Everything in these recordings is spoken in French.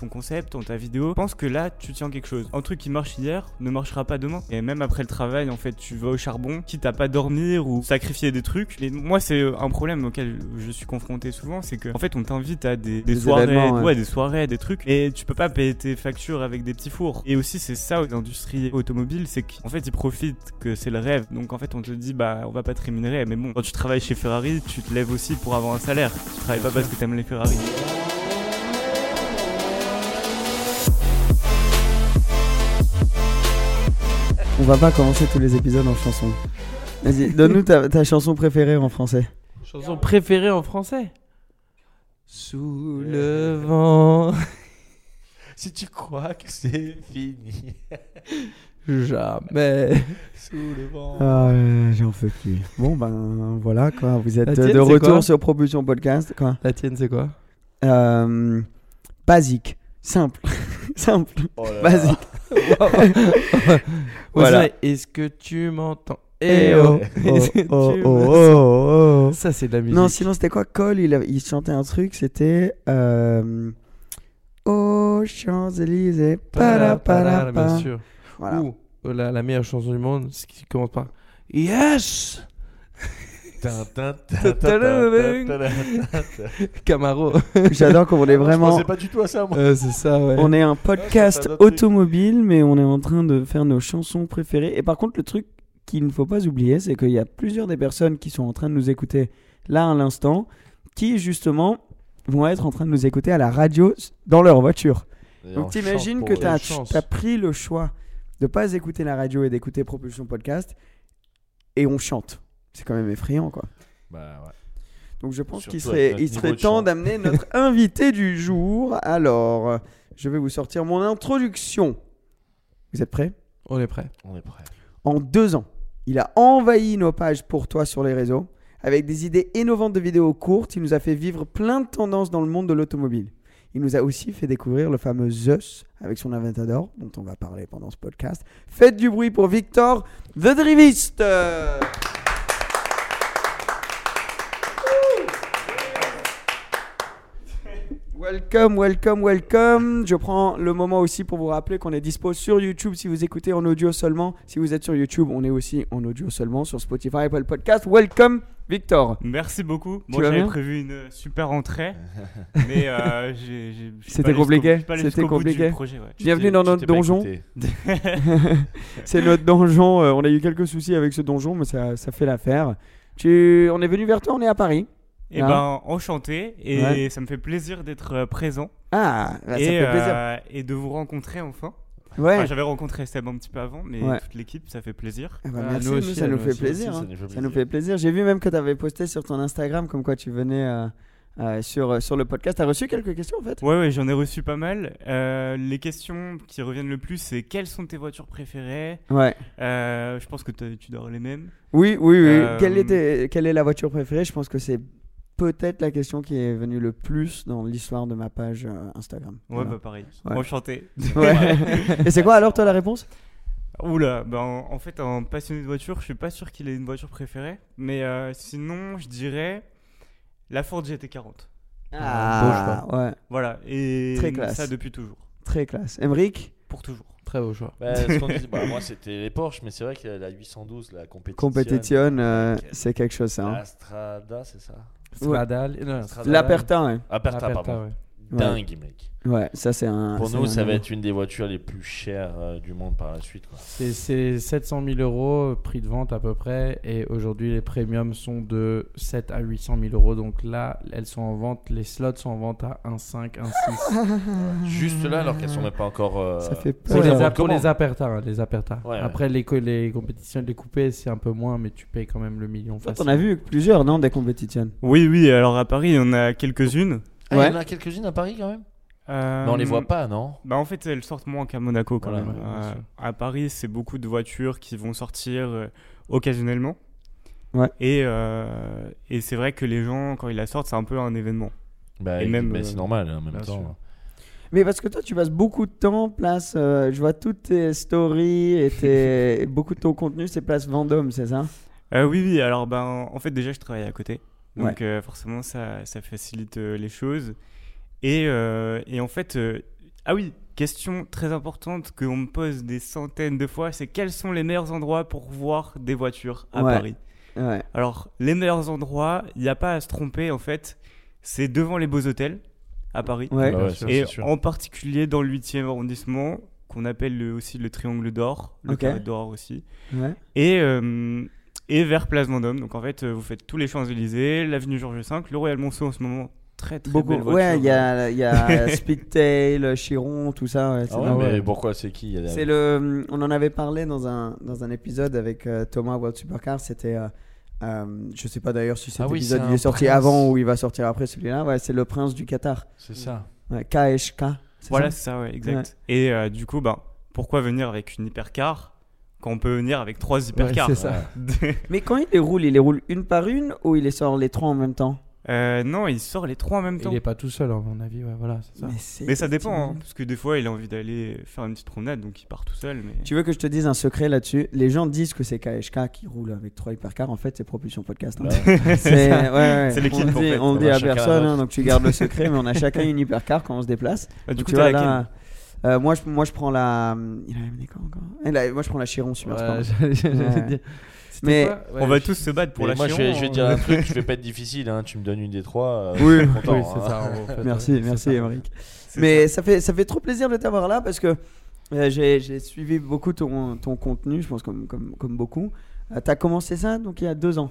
ton concept, en ta vidéo, pense que là, tu tiens quelque chose. Un truc qui marche hier ne marchera pas demain. Et même après le travail, en fait, tu vas au charbon, quitte à pas dormir ou sacrifier des trucs. Et moi, c'est un problème auquel je suis confronté souvent, c'est que, en fait, on t'invite à des, des Des soirées, ouais, des soirées, des trucs, et tu peux pas payer tes factures avec des petits fours. Et aussi, c'est ça, l'industrie automobile, c'est qu'en fait, ils profitent que c'est le rêve. Donc, en fait, on te dit, bah, on va pas te rémunérer. Mais bon, quand tu travailles chez Ferrari, tu te lèves aussi pour avoir un salaire. Tu travailles pas parce que t'aimes les Ferrari. On va pas commencer tous les épisodes en chanson. Vas-y, donne-nous ta, ta chanson préférée en français. Chanson préférée en français Sous le vent. Si tu crois que c'est fini, Jamais. sous le vent. Ah, euh, j'en peux plus. Bon, ben voilà, quoi. Vous êtes tienne, de retour sur Propulsion Podcast. Quoi. La tienne, c'est quoi? Euh, basique. Simple. Simple. Oh là là. Basique. Voilà. Est-ce que tu m'entends? Eh Eh oh, oh. oh, oh, oh, oh, oh. Ça, c'est de la musique. Non, sinon c'était quoi? Cole, il, a- il chantait un truc, c'était euh, Aux Champs-Élysées. Para, para, para, bien sûr. Voilà. Ou euh, la, la meilleure chanson du monde, c'est qui commence par Yes Camaro. J'adore qu'on est Je vraiment. pensais pas du tout à ça, moi. Euh, c'est ça, ouais. On est un podcast truc. automobile, mais on est en train de faire nos chansons préférées. Et par contre, le truc qu'il ne faut pas oublier, c'est qu'il y a plusieurs des personnes qui sont en train de nous écouter là à l'instant, qui justement vont être en train de nous écouter à la radio dans leur voiture. Et Donc on t'imagines que tu as, chance. pris le choix de pas écouter la radio et d'écouter Propulsion Podcast et on chante. C'est quand même effrayant quoi. Bah ouais. Donc je pense qu'il serait, il serait temps d'amener notre invité du jour. Alors, je vais vous sortir mon introduction. Vous êtes prêts? On est prêt. On est prêt. En deux ans, il a envahi nos pages pour toi sur les réseaux. Avec des idées innovantes de vidéos courtes, il nous a fait vivre plein de tendances dans le monde de l'automobile. Il nous a aussi fait découvrir le fameux Zeus avec son Aventador, dont on va parler pendant ce podcast. Faites du bruit pour Victor, The Drivist Welcome, welcome, welcome. Je prends le moment aussi pour vous rappeler qu'on est dispo sur YouTube si vous écoutez en audio seulement. Si vous êtes sur YouTube, on est aussi en audio seulement sur Spotify, Apple Podcast. Welcome, Victor. Merci beaucoup. Bon, vas j'avais prévu une super entrée, mais euh, C'était compliqué C'était jusqu'au bout du compliqué projet, ouais. Bienvenue dans notre donjon. C'est notre donjon. euh, on a eu quelques soucis avec ce donjon, mais ça, ça fait l'affaire. Tu... On est venu vers toi, on est à Paris. Et Ah. ben, enchanté, et Ouais. ça me fait plaisir d'être euh, présent Ah, bah, ça et, fait plaisir. euh, et de vous rencontrer enfin. ouais. Enfin, J'avais rencontré Seb un petit peu avant, mais Ouais. toute l'équipe, ça fait plaisir. Ah bah, Ah, merci, nous nous, aussi, ça nous nous fait aussi, plaisir. aussi, hein. ça nous fait Ça nous plaisir. fait plaisir. J'ai vu même que tu avais posté sur ton Instagram comme quoi tu venais euh, euh, sur, euh, sur le podcast. Tu as reçu quelques questions en fait? Ouais, ouais, j'en ai reçu pas mal. Euh, les questions qui reviennent le plus, c'est quelles sont tes voitures préférées? Ouais. Euh, Je pense que tu dois les mêmes. Oui, oui, oui. Euh, Quelle, était, quelle est la voiture préférée? Je pense que c'est peut-être la question qui est venue le plus dans l'histoire de ma page euh, Instagram. Ouais, Voilà. bah pareil. Ouais. Enchanté. Ouais. Et c'est quoi alors toi la réponse? Oula, bah en, en fait, un passionné de voiture, je suis pas sûr qu'il ait une voiture préférée. Mais euh, sinon, je dirais la Ford GT40. Ah, ouais, Voilà, et Très classe. ça depuis toujours. très classe. Emric, Pour toujours. Très beau choix. Bah, ce qu'on dit- bah, moi, c'était les Porsche, mais c'est vrai que la 812, la compétition. compétition, euh, c'est quelque chose ça. hein. La Strada, c'est ça Stradale. non, Stradale. L'Aperta, ouais. Aperta, Aperta, pardon. ouais. Dingue, mec. Ouais, ça c'est un. Pour nous, un ça va être une des voitures les plus chères euh, du monde par la suite. C'est- C'est 700 000 euros, prix de vente à peu près. Et aujourd'hui, les premiums sont de 7 à 800 000 euros. Donc là, elles sont en vente. Les slots sont en vente à 1,5, 1,6. Juste là, alors qu'elles sont même pas encore. euh, Ça fait Pour peur. les, Ouais, a- pour les apertas, hein, les apertas. Ouais, ouais. Après, les, co- les compétitions, les coupés, c'est un peu moins, mais tu payes quand même le million Toi, facile. t'en as vu plusieurs, non, des compétitions? Oui, oui, alors à Paris, on a quelques-unes. Ah, Ouais. Il y en a quelques-unes à Paris quand même? Euh, Mais on les voit pas, non? Bah en fait, elles sortent moins qu'à Monaco quand Voilà, même. ouais, Euh, à Paris, c'est beaucoup de voitures qui vont sortir euh, occasionnellement. Ouais. Et, euh, et c'est vrai que les gens, quand ils la sortent, c'est un peu un événement. Bah, Et même, mais euh, c'est normal en même temps. sûr. Mais parce que toi, tu passes beaucoup de temps place. euh, je vois toutes tes stories et tes, beaucoup de ton contenu, c'est place Vendôme, c'est ça? Euh, oui, oui, alors ben, en fait, déjà, je travaille à côté. Donc euh, forcément, ça, ça facilite euh, les choses. Et, euh, et en fait, euh, ah oui, question très importante qu'on me pose des centaines de fois, c'est quels sont les meilleurs endroits pour voir des voitures à Ouais. Paris? Ouais. Alors, les meilleurs endroits, il n'y a pas à se tromper en fait, c'est devant les beaux hôtels à Paris. Ouais. Bah ouais, ça, Et en particulier dans le 8e arrondissement, qu'on appelle le- aussi le Triangle d'Or, le Ok. Carré d'Or aussi. ouais. Et, euh, et vers Place Vendôme. Donc en fait, euh, vous faites tous les Champs-Élysées, l'avenue Georges V, le Royal Monceau en ce moment. Très très Beaucoup. belle voiture. Ouais, il y a, il y a Speedtail, Chiron, tout ça. ouais, Ah ouais, mais ouais. pourquoi C'est qui C'est le, on en avait parlé dans un, dans un épisode avec euh, Thomas World Supercar. C'était, euh, euh, je sais pas d'ailleurs si cet Ah oui, épisode c'est il est sorti prince. avant ou il va sortir après celui-là. Ouais, c'est le prince du Qatar. C'est ça. Ouais, KHK. Voilà, c'est ça, ouais, exact. Et euh, du coup, ben, pourquoi venir avec une hypercar quand on peut venir avec trois hypercars c'est ça. Mais quand il les roule, il les roule une par une ou il les sort les trois en même temps? Euh, Non, il sort les trois en même temps. Il est pas tout seul, à mon avis. Ouais, voilà, c'est ça. Mais ça dépend, hein, parce que des fois, il a envie d'aller faire une petite promenade, donc il part tout seul. Mais... Tu veux que je te dise un secret là-dessus? Les gens disent que c'est KHK qui roule avec trois hypercars. En fait, c'est Propulsion Podcast. hein. Ouais. C'est ouais, ouais. L'équipe, On le en dit, fait. on le On dit à personne, hein, donc tu gardes le secret, mais on a chacun une hypercar quand on se déplace. Bah, du Donc, coup, tu t'as vois, laquelle là, euh, moi, je, moi, je prends la. Il avait amené quoi encore? Eh, Moi, je prends la Chiron Super Sport. Ouais, j'allais- j'allais Ouais. dire. C'était Mais quoi? Ouais, On va je- tous se battre pour Mais la moi, je vais, Chiron, je vais hein. dire un truc, je vais pas être difficile. Hein. Tu me donnes une des trois. euh, Oui. suis content, Oui, hein. c'est ça. en fait. Merci, merci. Émeric. C'est Mais ça. fait, ça fait trop plaisir de t'avoir là parce que euh, j'ai j'ai suivi beaucoup ton, ton contenu, je pense, comme, comme, comme beaucoup. Euh, T'as commencé ça donc il y a deux ans?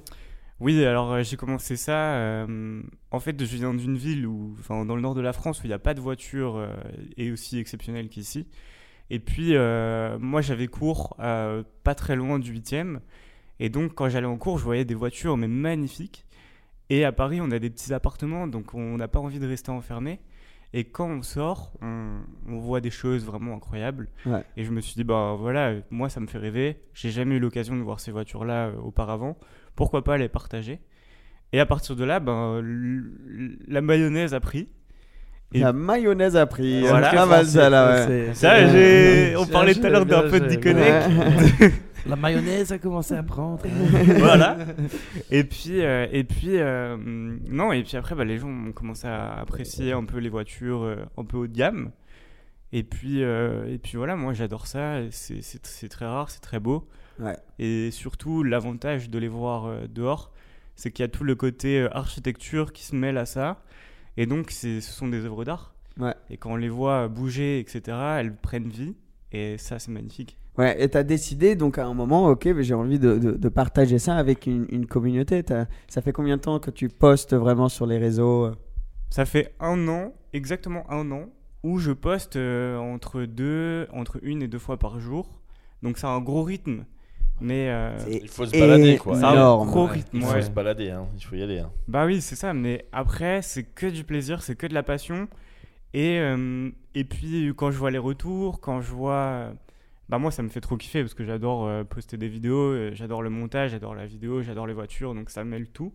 Oui, alors euh, j'ai commencé ça. euh, en fait, je viens d'une ville où, dans le nord de la France où il n'y a pas de voiture euh, et aussi exceptionnelle qu'ici. Et puis, moi, j'avais cours pas très loin du 8e. Et donc, quand j'allais en cours, je voyais des voitures, mais magnifiques. Et à Paris, on a des petits appartements, donc on n'a pas envie de rester enfermé. Et quand on sort, on, on voit des choses vraiment incroyables. Ouais. Et je me suis dit, bah voilà, moi, ça me fait rêver. J'ai jamais eu l'occasion de voir ces voitures-là euh, auparavant pourquoi pas les partager? Et à partir de là, ben, la mayonnaise a pris. Et La mayonnaise a pris. Voilà. Pas mal ça là, ouais. C'est- ça, c'est- j'ai... on parlait tout à l'heure d'un peu de. Ouais. La mayonnaise a commencé à prendre. voilà. Et puis, euh, et puis, euh, non, et puis après, bah, les gens ont commencé à apprécier un peu les voitures euh, un peu haut de gamme. Et puis, euh, et puis voilà, moi j'adore ça. C'est, très rare, c'est très beau. Ouais. Et surtout, l'avantage de les voir euh, dehors, c'est qu'il y a tout le côté euh, architecture qui se mêle à ça. Et donc, ce sont des œuvres d'art. Ouais. Et quand on les voit bouger, etc., elles prennent vie. Et ça, c'est magnifique. Ouais, et t'as décidé donc à un moment, ok, mais j'ai envie de, de- de partager ça avec une, une communauté. T'as- Ça fait combien de temps que tu postes vraiment sur les réseaux euh? Ça fait un an, exactement un an, où je poste euh, entre deux, entre une et deux fois par jour. Donc c'est un gros rythme, mais euh, Il faut se balader, quoi. c'est un énorme. gros ouais. rythme. Il faut ouais. se balader, hein. il faut y aller. hein. Bah oui, c'est ça. Mais après, c'est que du plaisir, c'est que de la passion. Et euh, et puis quand je vois les retours, quand je vois, bah moi ça me fait trop kiffer parce que j'adore euh, poster des vidéos, euh, j'adore le montage, j'adore la vidéo, j'adore les voitures, donc ça mêle tout.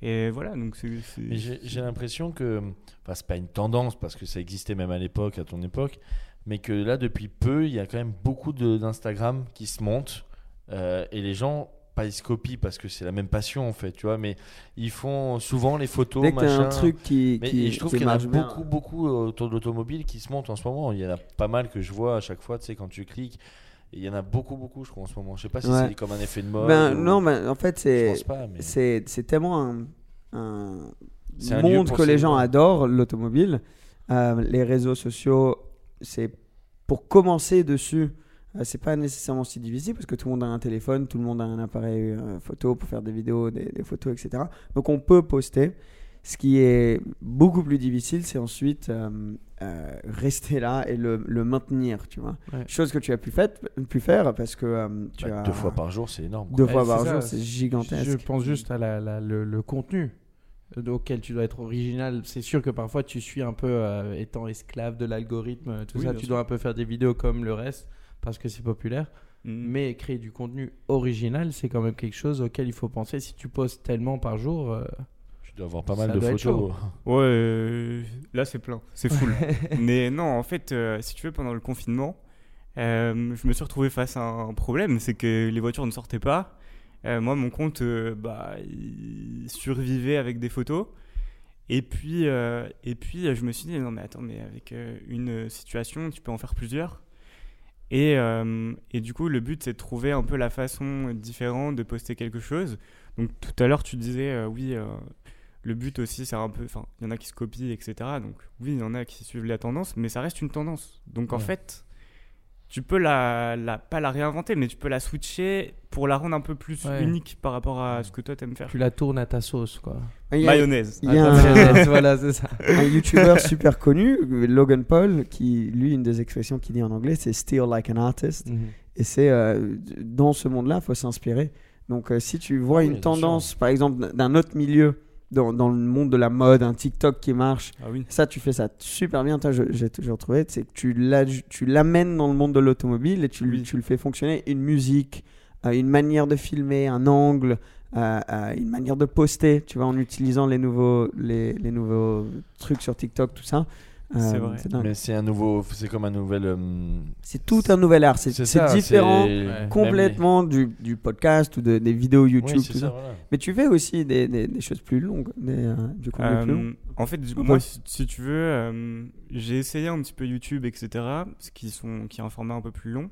Et voilà, donc c'est. j'ai l'impression que, enfin, c'est pas une tendance parce que ça existait même à l'époque, à ton époque, mais que là, depuis peu, il y a quand même beaucoup d'Instagram qui se montent euh, et les gens, pas ils se copient parce que c'est la même passion en fait, tu vois, mais ils font souvent les photos, Dès machin. un truc qui, Mais qui, je trouve qui qu'il y en a bien. beaucoup, beaucoup euh, autour de l'automobile qui se montent en ce moment. Il y en a pas mal que je vois à chaque fois, tu sais, quand tu cliques. Il y en a beaucoup, beaucoup, je crois, en ce moment. Je sais pas si Ouais. c'est comme un effet de mode. Ben, ou- non, ben, en fait, c'est mais. c'est tellement un, un C'est un lieu monde que les gens adorent, l'automobile. Euh, les réseaux sociaux, c'est pour commencer dessus. Euh, c'est pas nécessairement si difficile parce que tout le monde a un téléphone, tout le monde a un appareil euh, photo pour faire des vidéos, des, des photos, etc. Donc on peut poster. Ce qui est beaucoup plus difficile, c'est ensuite euh, euh, rester là et le, le maintenir, tu vois. Ouais. Chose que tu as pu, fait, pu faire parce que euh, tu Bah, as Deux fois par jour, c'est énorme. deux Ouais, fois par ça, jour, c'est Je gigantesque. pense juste à la- la- le, le contenu auquel tu dois être original. C'est sûr que parfois tu suis un peu euh, étant esclave de l'algorithme, tout Oui, ça. Tu sûr. dois un peu faire des vidéos comme le reste parce que c'est populaire. Mm. Mais créer du contenu original, c'est quand même quelque chose auquel il faut penser. Si tu postes tellement par jour, euh, Tu dois avoir pas mal de photos. Ouais, euh, là c'est plein, c'est full. Mais non, en fait, euh, si tu veux, pendant le confinement, euh, je me suis retrouvé face à un problème, c'est que les voitures ne sortaient pas. Euh, moi, mon compte, euh, bah, il survivait avec des photos. Et puis, euh, et puis, je me suis dit, non mais attends, mais avec euh, une situation, tu peux en faire plusieurs. Et, euh, et du coup, le but, c'est de trouver un peu la façon différente de poster quelque chose. Donc tout à l'heure, tu disais, euh, oui, euh, le but aussi, c'est un peu. Enfin, il y en a qui se copient, etc. Donc, oui, il y en a qui suivent la tendance, mais ça reste une tendance. Donc, en fait, tu peux la, la. Pas la réinventer, mais tu peux la switcher pour la rendre un peu plus Ouais. unique par rapport à ce que toi t'aimes faire. tu la tournes à ta sauce, quoi. Il y a, Mayonnaise. il y a ta un, mayonnaise, voilà, c'est ça. un YouTuber super connu, Logan Paul, qui, lui, une des expressions qu'il dit en anglais, c'est still like an artist. Mhm. Et c'est euh, dans ce monde-là, il faut s'inspirer. Donc, euh, si tu vois Oui, une tendance, par exemple, d'un autre milieu, dans, dans le monde de la mode, un TikTok qui marche, Ah oui. ça, tu fais ça super bien. Toi, j'ai toujours trouvé, c'est que tu l'amènes dans le monde de l'automobile et tu, le- Oui. tu le fais fonctionner. Une musique, euh, une manière de filmer, un angle, euh, euh, une manière de poster, tu vois, en utilisant les nouveaux, les, les nouveaux trucs sur TikTok, tout ça. Euh, C'est vrai. dingue. Mais c'est un nouveau, c'est comme un nouvel. euh, C'est tout un nouvel art. C'est c'est ça, différent Ouais. complètement du, du podcast ou de- des vidéos YouTube. Oui, c'est tout ça, ça. voilà. Mais tu fais aussi des, des- des choses plus longues, des, euh, du contenu plus long. Euh, en fait, du- moi, si, si tu veux, euh, j'ai essayé un petit peu YouTube, etc., ce qui, sont, qui est un format un peu plus long.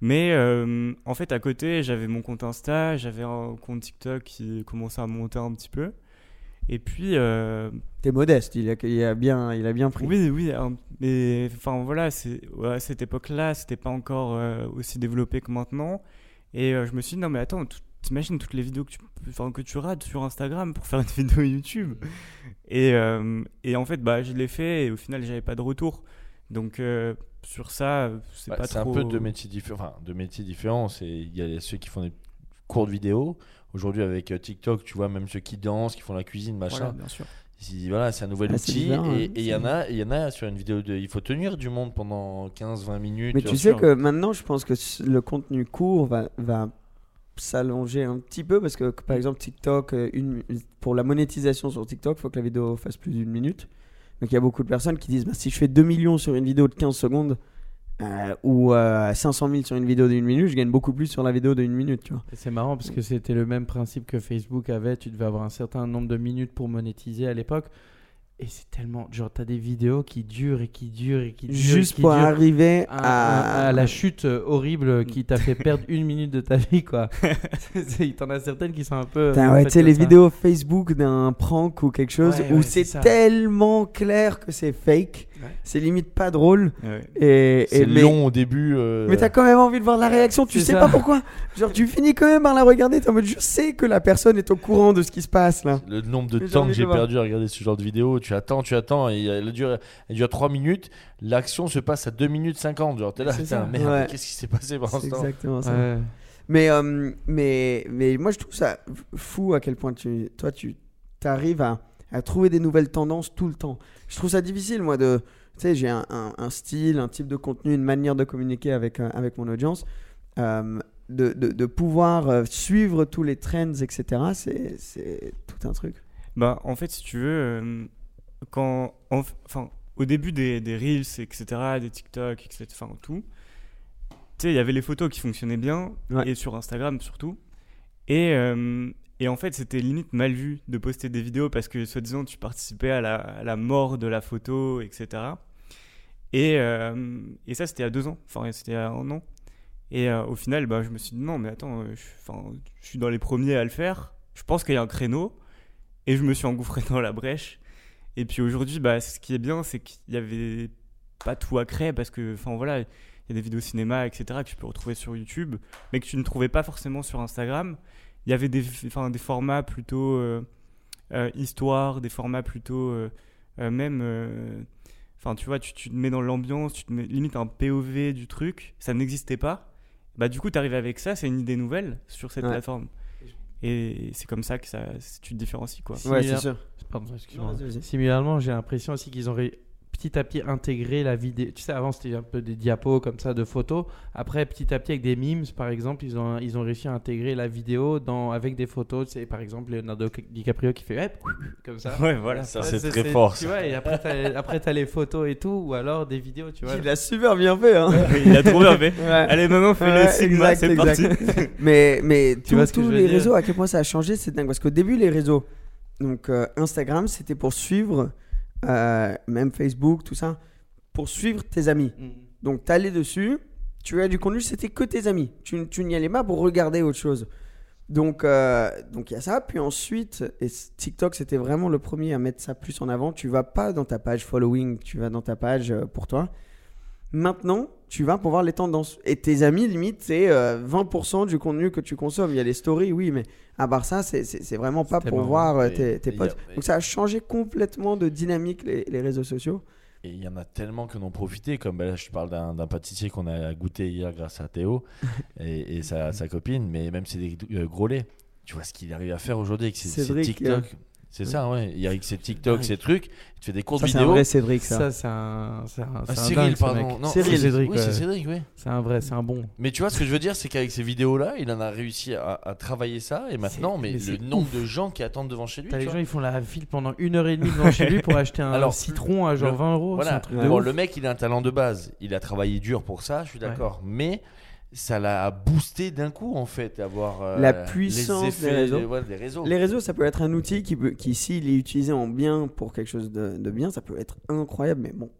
Mais euh, en fait, à côté, j'avais mon compte Insta, j'avais un compte TikTok qui commençait à monter un petit peu. Et puis, euh, T'es modeste, il a, il a bien, il a bien pris. oui, oui, un- mais enfin voilà, c'est à cette époque-là, c'était pas encore euh, aussi développé que maintenant. Et euh, je me suis dit non mais attends, t'imagines toutes les vidéos que tu, enfin, que tu rates sur Instagram pour faire une vidéo YouTube. Et, euh, et en fait, bah je l'ai fait et au final, j'avais pas de retour. Donc euh, sur ça, c'est Bah, pas c'est trop. un peu deux métiers différents. Enfin, deux métiers différents. C'est il y a ceux qui font des courtes vidéos. Aujourd'hui avec euh, TikTok, tu vois même ceux qui dansent, qui font la cuisine, machin. Voilà, bien sûr. Voilà, c'est un nouvel Ah, outil. différent, et il y en a, y en a sur une vidéo de. Il faut tenir du monde pendant 15-20 minutes. Mais tu sais sûr. que maintenant, je pense que le contenu court va, va s'allonger un petit peu parce que, par exemple, TikTok, euh, une, pour la monétisation sur TikTok, il faut que la vidéo fasse plus d'une minute. Donc il y a beaucoup de personnes qui disent bah, si je fais 2 millions sur une vidéo de 15 secondes euh, ou euh, 500 000 sur une vidéo d'une minute, je gagne beaucoup plus sur la vidéo d'une minute. Tu vois. Et C'est marrant parce que c'était le même principe que Facebook avait. Tu devais avoir un certain nombre de minutes pour monétiser à l'époque. Et c'est tellement. Genre, t'as des vidéos qui durent et qui durent et qui durent. Juste qui pour durent arriver à, à, à- à la chute euh, horrible qui t'a fait perdre une minute de ta vie, quoi. C'est- T'en as certaines qui sont un peu. En ouais, tu sais, les ça. vidéos Facebook d'un prank ou quelque chose Ouais, où ouais, c'est tellement clair que c'est fake, Ouais. c'est limite pas drôle. Ouais. Et, C'est long au début. euh, Mais t'as quand même envie de voir la réaction, tu sais ça. pas pourquoi. Genre, tu finis quand même par la regarder, t'es en mode je sais que la personne est au courant de ce qui se passe là. Le nombre de Mais temps que j'ai perdu à regarder ce genre de vidéo, tu attends, tu attends, et elle dure, elle dure 3 minutes, l'action se passe à 2 minutes 50. Genre, t'es là, C'est putain, merde, Ouais. qu'est-ce qui s'est passé pendant ce temps exactement ça. Mais, euh, mais, mais moi je trouve ça fou à quel point tu, toi tu arrives à, à trouver des nouvelles tendances tout le temps. Je trouve ça difficile moi de. Tu sais, j'ai un, un- un style, un type de contenu, une manière de communiquer avec, euh, avec mon audience. Euh, de, de, de pouvoir euh, suivre tous les trends, etc., c'est c'est tout un truc. Bah, en fait, si tu veux, quand, en- enfin, au début des, des Reels, etc., des TikTok, etc., enfin, tout, tu sais, il y avait les photos qui fonctionnaient bien, Ouais. et sur Instagram surtout. Et, euh, et en fait, c'était limite mal vu de poster des vidéos parce que, soi-disant, tu participais à la, à mort de la photo, etc. Et, euh, et ça, c'était a deux ans, enfin, c'était a un an. Et euh, au final, bah, je me suis dit, non, mais attends, euh, je, je suis dans les premiers à le faire. Je pense qu'il y a un créneau. Et je me suis engouffré dans la brèche. Et puis aujourd'hui, bah, ce qui est bien, c'est qu'il y avait pas tout à créer parce que, enfin voilà, il y a des vidéos cinéma, etc. que tu peux retrouver sur YouTube, mais que tu ne trouvais pas forcément sur Instagram. Il y avait des, enfin, des formats plutôt euh, euh, histoire, des formats plutôt euh, euh, même. euh, Enfin, tu vois, tu, tu te mets dans l'ambiance, tu te mets limite un POV du truc, ça n'existait pas. Bah, du coup, tu arrives avec ça, c'est une idée nouvelle sur cette Ouais. plateforme. Et c'est comme ça que ça, tu te différencies, quoi. Ouais, c'est sûr. Pardon. Non. Similairement, j'ai l'impression aussi qu'ils ont ré- petit à petit intégré la vidéo. Tu sais, avant c'était un peu des diapos comme ça de photos. Après, petit à petit, avec des memes, par exemple, ils ont, ils ont réussi à intégrer la vidéo dans, avec des photos. Tu sais, par exemple, Leonardo DiCaprio qui fait ouais, comme ça. Ouais, voilà. Ça, c'est très fort. Tu vois, et après, t'as, t'as les photos et tout, ou alors des vidéos, tu vois. Il a super bien fait. Hein. Il a trop bien fait. Ouais. Allez, maintenant, fais Ouais, le Sigma, c'est parti. exact. mais mais Tu vois tous les dire? réseaux, à quel point ça a changé, c'est dingue. Parce qu'au début, les réseaux, donc euh, Instagram, c'était pour suivre, euh, même Facebook, tout ça, pour suivre tes amis. Mm. Donc, tu allais dessus, tu as du contenu, c'était que tes amis. Tu, tu n'y allais pas pour regarder autre chose. Donc, euh, donc il y a ça. Puis ensuite, et TikTok, c'était vraiment le premier à mettre ça plus en avant. Tu vas pas dans ta page following, tu vas dans ta page euh, pour toi. Maintenant, tu vas pour voir les tendances. Et tes amis, limite, c'est euh, 20% du contenu que tu consommes. Il y a les stories, oui, mais à part ça, c'est- vraiment pas pour voir euh, tes, potes. a- Donc ça a changé complètement de dynamique, les, les réseaux sociaux. Et il y en a tellement qui en ont profité, comme ben là, je parle d'un pâtissier qu'on a goûté hier grâce à Théo et, et sa, sa copine, mais même c'est des euh, gros laits. Tu vois ce qu'il arrive à faire aujourd'hui avec ses, ses TikTok. C'est ça, ouais. Il y a avec ses TikTok, ses trucs, tu fais des courtes Ça, c'est un vrai Cédric, ça. Ça, c'est un. C'est un, Ah, un Cyril, dingue, pardon. Non, Cyril. oui, Cédric, Oui, c'est Cédric, oui. C'est un vrai, c'est un bon. Mais tu vois, ce que je veux dire, c'est qu'avec ces vidéos-là, il en a réussi à, à travailler ça. Et maintenant, mais, mais le nombre de gens qui attendent devant chez lui. T'as tu les vois. gens, ils font la file pendant une heure et demie devant chez lui pour acheter un Alors, citron à genre le- 20 euros. Voilà. un truc de Bon, ouf. le mec, il a un talent de base. Il a travaillé dur pour ça, je suis d'accord. Mais ça l'a boosté d'un coup, en fait, d'avoir euh, La les puissance effets des réseaux. de- ouais, des réseaux. Les réseaux, ça peut être un outil qui, peut- qui s'il est utilisé en bien pour quelque chose de, de bien, ça peut être incroyable. Mais bon,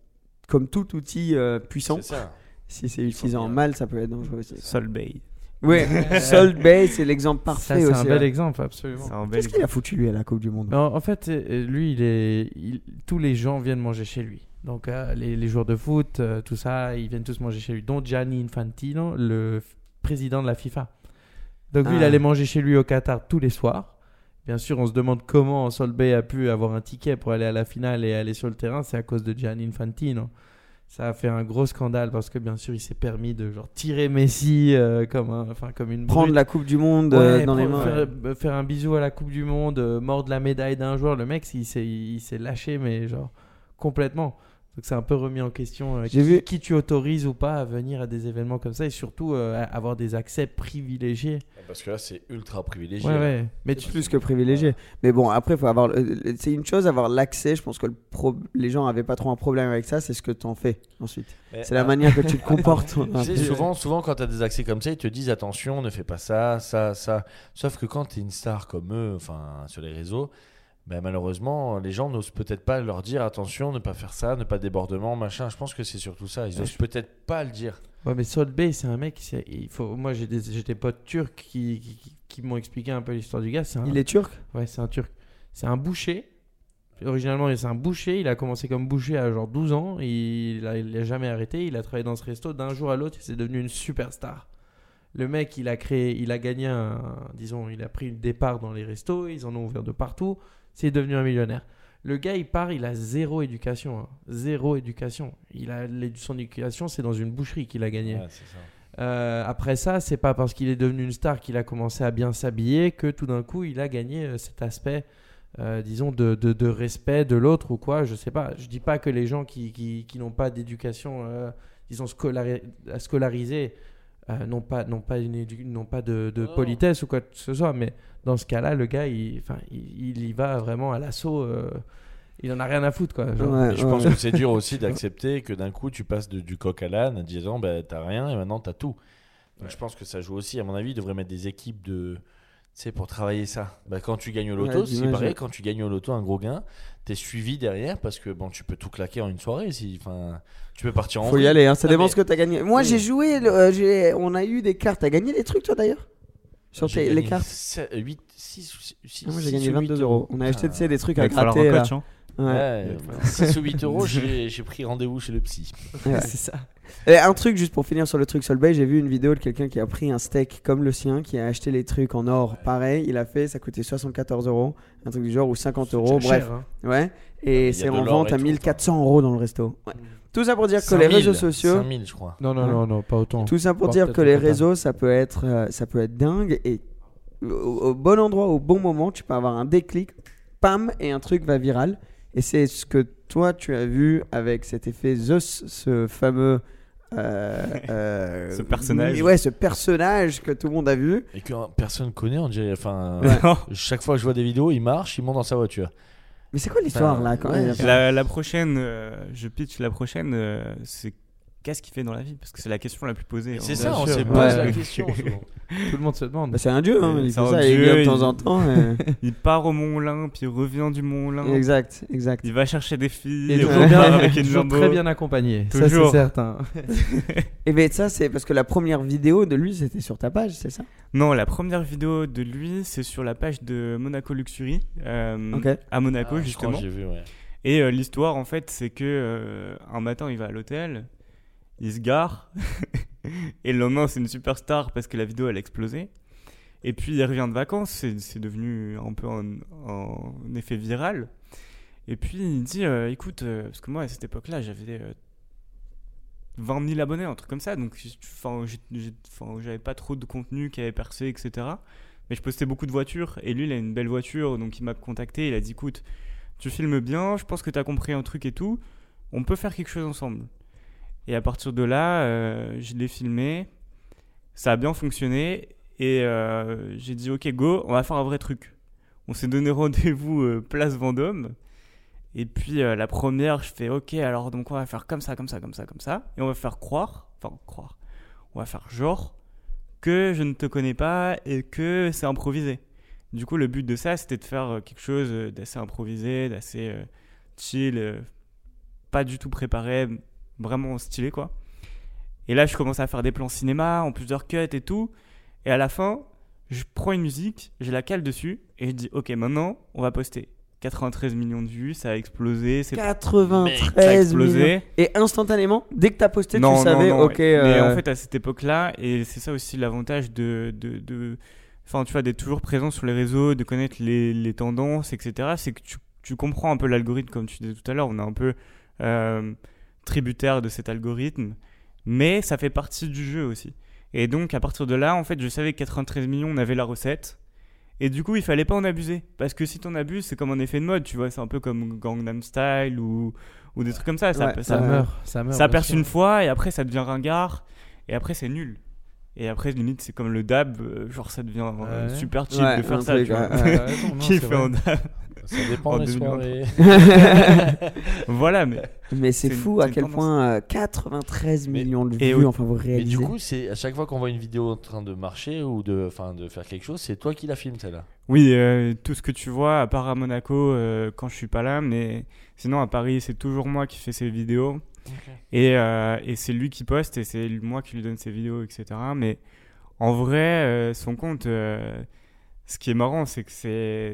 comme tout outil euh, puissant, C'est ça. si c'est utilisé en mal, ça peut être dangereux aussi. Sol Bay. Oui, Salt Bay, c'est l'exemple parfait c'est aussi. un bel ouais. exemple, absolument. C'est Qu'est-ce qu'il a foutu lui à la Coupe du Monde? En, fait, euh, lui, il est, il- tous les gens viennent manger chez lui. Donc, euh, les, les joueurs de foot, euh, tout ça, ils viennent tous manger chez lui, dont Gianni Infantino, le président de la FIFA. Donc, lui, il Ah. allait manger chez lui au Qatar tous les soirs. Bien sûr, on se demande comment Solbay a pu avoir un ticket pour aller à la finale et aller sur le terrain. C'est à cause de Gianni Infantino. Ça a fait un gros scandale parce que, bien sûr, il s'est permis de genre tirer Messi euh, comme, un, enfin, comme une Prendre brute. la Coupe du Monde Ouais, dans les mains. Faire, faire un bisou à la Coupe du Monde, mordre la médaille d'un joueur, le mec, il s'est, il s'est lâché, mais genre complètement. Donc c'est un peu remis en question euh, J'ai qui, vu- qui tu autorises ou pas à venir à des événements comme ça et surtout euh, avoir des accès privilégiés. Parce que là, c'est ultra privilégié. Ouais. Mais tu, plus que privilégié. Mais bon, après, faut avoir. C'est une chose avoir l'accès. Je pense que le pro- les gens avaient pas trop un problème avec ça. C'est ce que t'en fais ensuite. C'est la ah, manière que tu te comportes. Tu sais, souvent, souvent, quand tu as des accès comme ça, ils te disent attention, ne fais pas ça, ça, ça. Sauf que quand tu es une star comme eux, enfin, sur les réseaux, ben, malheureusement, les gens n'osent peut-être pas leur dire attention, ne pas faire ça, ne pas débordement, machin. Je pense que c'est surtout ça. Ils Ouais, osent je- peut-être pas le dire. Ouais, mais Salt Bay, c'est un mec. Il faut... Moi, j'ai des, j'ai des potes turcs qui, qui, m'ont expliqué un peu l'histoire du gars. C'est un... Il est turc? Ouais, c'est un turc. C'est un boucher. Originalement, c'est un boucher. Il a commencé comme boucher à genre 12 ans. Il a, il a jamais arrêté. Il a travaillé dans ce resto d'un jour à l'autre. et C'est devenu une superstar. Le mec, il a créé, il a gagné un, disons, il a pris une départ dans les restos. Ils en ont ouvert de partout. C'est devenu un millionnaire. Le gars, il part, il a zéro éducation. hein. Zéro éducation. Il a, son éducation, c'est dans une boucherie qu'il a gagné. Ouais, ça. Euh, après ça, c'est pas parce qu'il est devenu une star qu'il a commencé à bien s'habiller que tout d'un coup il a gagné euh, cet aspect, euh, disons, de, de, de respect de l'autre ou quoi. Je sais pas. Je dis pas que les gens qui, qui, qui n'ont pas d'éducation, euh, disons, scolari- scolarisée, euh, n'ont pas, n'ont pas, une n'ont pas de, de Non. politesse ou quoi que ce soit. Mais dans ce cas-là, le gars, il, enfin, il, il y va vraiment à l'assaut. euh, il en a rien à foutre, quoi. Genre. Ouais, Et je ouais. pense que c'est dur aussi d'accepter que d'un coup tu passes de- du coq à l'âne en disant bah, t'as rien et maintenant t'as tout. Donc je pense que ça joue aussi, à mon avis, il devrait mettre des équipes de. Tu sais, pour travailler ça. Bah, quand tu gagnes au loto, Ouais, c'est pareil, quand tu gagnes au loto un gros gain, t'es suivi derrière parce que bon, tu peux tout claquer en une soirée. Si, enfin, tu peux partir en Faut y aller. hein, Ça Ah, dépend mais- ce que t'as gagné. Moi, Oui. j'ai joué. le- euh, j'ai- on a eu des cartes. T'as gagné des trucs, toi, d'ailleurs? Sur J'ai tes- les cartes? 8, 6, 6, Ah, Moi j'ai gagné 22 euros. On a acheté sais, des trucs à gratter. là. coach. Hein. Ouais. Ouais, 6 ou 8 euros, j'ai pris rendez-vous chez le psy. Ouais. C'est ça. Et un truc juste pour finir sur le truc Solbay, j'ai vu une vidéo de quelqu'un qui a pris un steak comme le sien, qui a acheté les trucs en or pareil, il a fait, ça coûtait 74 euros, un truc du genre ou 50 euros, bref, cher, hein. ouais, et a c'est en vente à tout, 1400 euros dans le resto. Ouais. Tout ça pour dire que les 5000, réseaux sociaux, 5000, je crois. Non, non, non, non, pas autant. tout ça pour Pas dire que les réseaux, ça peut être, euh, ça peut être dingue et au, au bon endroit, au bon moment, tu peux avoir un déclic, pam, et un truc va viral. Et c'est ce que toi tu as vu avec cet effet Zeus, ce fameux. euh, euh, Ce personnage. Ouais, ce personnage que tout le monde a vu. Et que personne connaît, on dirait. Enfin, Ouais. Chaque fois que je vois des vidéos, il marche, il monte dans sa voiture. Mais c'est quoi l'histoire là quand ouais, même La, la prochaine, euh, je pitch la prochaine, euh, c'est qu'est-ce qu'il fait dans la vie Parce que c'est la question la plus posée. C'est hein. ça, bien on se Ouais. pose la question. souvent. Tout le monde se demande. Bah, C'est un dieu, hein, il c'est fait un ça, il dieu, vient de temps en temps. euh, Il part au Mont Olympe, il revient du Mont Olympe. exact, exact. Il va chercher des filles, Et il toujours repart bien, avec une toujours très bien accompagné. Ça, c'est Toujours. certain. Et ben ça, c'est parce que la première vidéo de lui, c'était sur ta page, c'est ça? Non, la première vidéo de lui, c'est sur la page de Monaco Luxury, euh, Ok. à Monaco Ah, je crois justement. que j'ai vu, ouais. Et euh, l'histoire, en fait, c'est que euh, un matin, il va à l'hôtel, il se gare, et le lendemain, c'est une superstar parce que la vidéo, elle a explosé. Et puis, il revient de vacances, c'est devenu un peu un, un effet viral. Et puis, il dit, euh, écoute, euh, parce que moi, à cette époque-là, j'avais euh, 20 000 abonnés, un truc comme ça, donc j'avais pas trop de contenu qui avait percé, etc. Mais je postais beaucoup de voitures, et lui, il a une belle voiture, donc il m'a contacté, il a dit, écoute, tu filmes bien, je pense que tu as compris un truc et tout, on peut faire quelque chose ensemble. Et à partir de là, euh, je l'ai filmé, ça a bien fonctionné, et euh, j'ai dit ok go, on va faire un vrai truc. On s'est donné rendez-vous euh, place Vendôme, et puis la première, je fais ok alors donc on va faire comme ça, comme ça, comme ça, comme ça, et on va faire croire, enfin croire, on va faire genre que je ne te connais pas et que c'est improvisé. Du coup, le but de ça, c'était de faire quelque chose d'assez improvisé, d'assez chill, pas du tout préparé, vraiment stylé quoi. Et là, je commence à faire des plans cinéma en plusieurs cuts et tout. Et à la fin, je prends une musique, je la cale dessus et je dis ok, maintenant, on va poster. 93 millions de vues, ça a explosé, c'est ça a 93 millions. explosé. Et instantanément, dès que t'as posté, Non, tu non, savais, non, ok. Mais euh, en fait, à cette époque-là, et c'est ça aussi l'avantage de, de, enfin, tu vois, d'être toujours présent sur les réseaux, de connaître les, les tendances, etc. C'est que tu, tu comprends un peu l'algorithme, comme tu disais tout à l'heure. On est un peu euh, tributaire de cet algorithme, mais ça fait partie du jeu aussi. Et donc, à partir de là, en fait, je savais que 93 millions, on avait la recette. Et du coup, il fallait pas en abuser. Parce que si t'en abuses, c'est comme un effet de mode, tu vois. C'est un peu comme Gangnam Style ou, ou des trucs comme ça. Ça, Ouais, ça, Ça Ouais. meurt. Ça meurt. ça perce sûr. une fois et après ça devient ringard et après c'est nul. Et après limite c'est comme le dab, euh, genre ça devient euh, Ouais. super cheap Ouais, de faire ça. tu vois. non, Qui fait vrai. en dab Ça dépend En des 2023. soirées. Voilà mais Mais c'est fou à quel tendance. point euh, 93 Mais- millions de vues, oui. enfin vous Mais réalisez. du coup, c'est à chaque fois qu'on voit une vidéo en train de marcher ou de, enfin, de faire quelque chose, c'est toi qui la filmes celle-là. oui euh, tout ce que tu vois à part à Monaco euh, quand je suis pas là mais sinon à Paris c'est toujours moi qui fais ces vidéos et, euh, et c'est lui qui poste et c'est moi qui lui donne ses vidéos etc. Mais en vrai euh, son compte euh, ce qui est marrant c'est que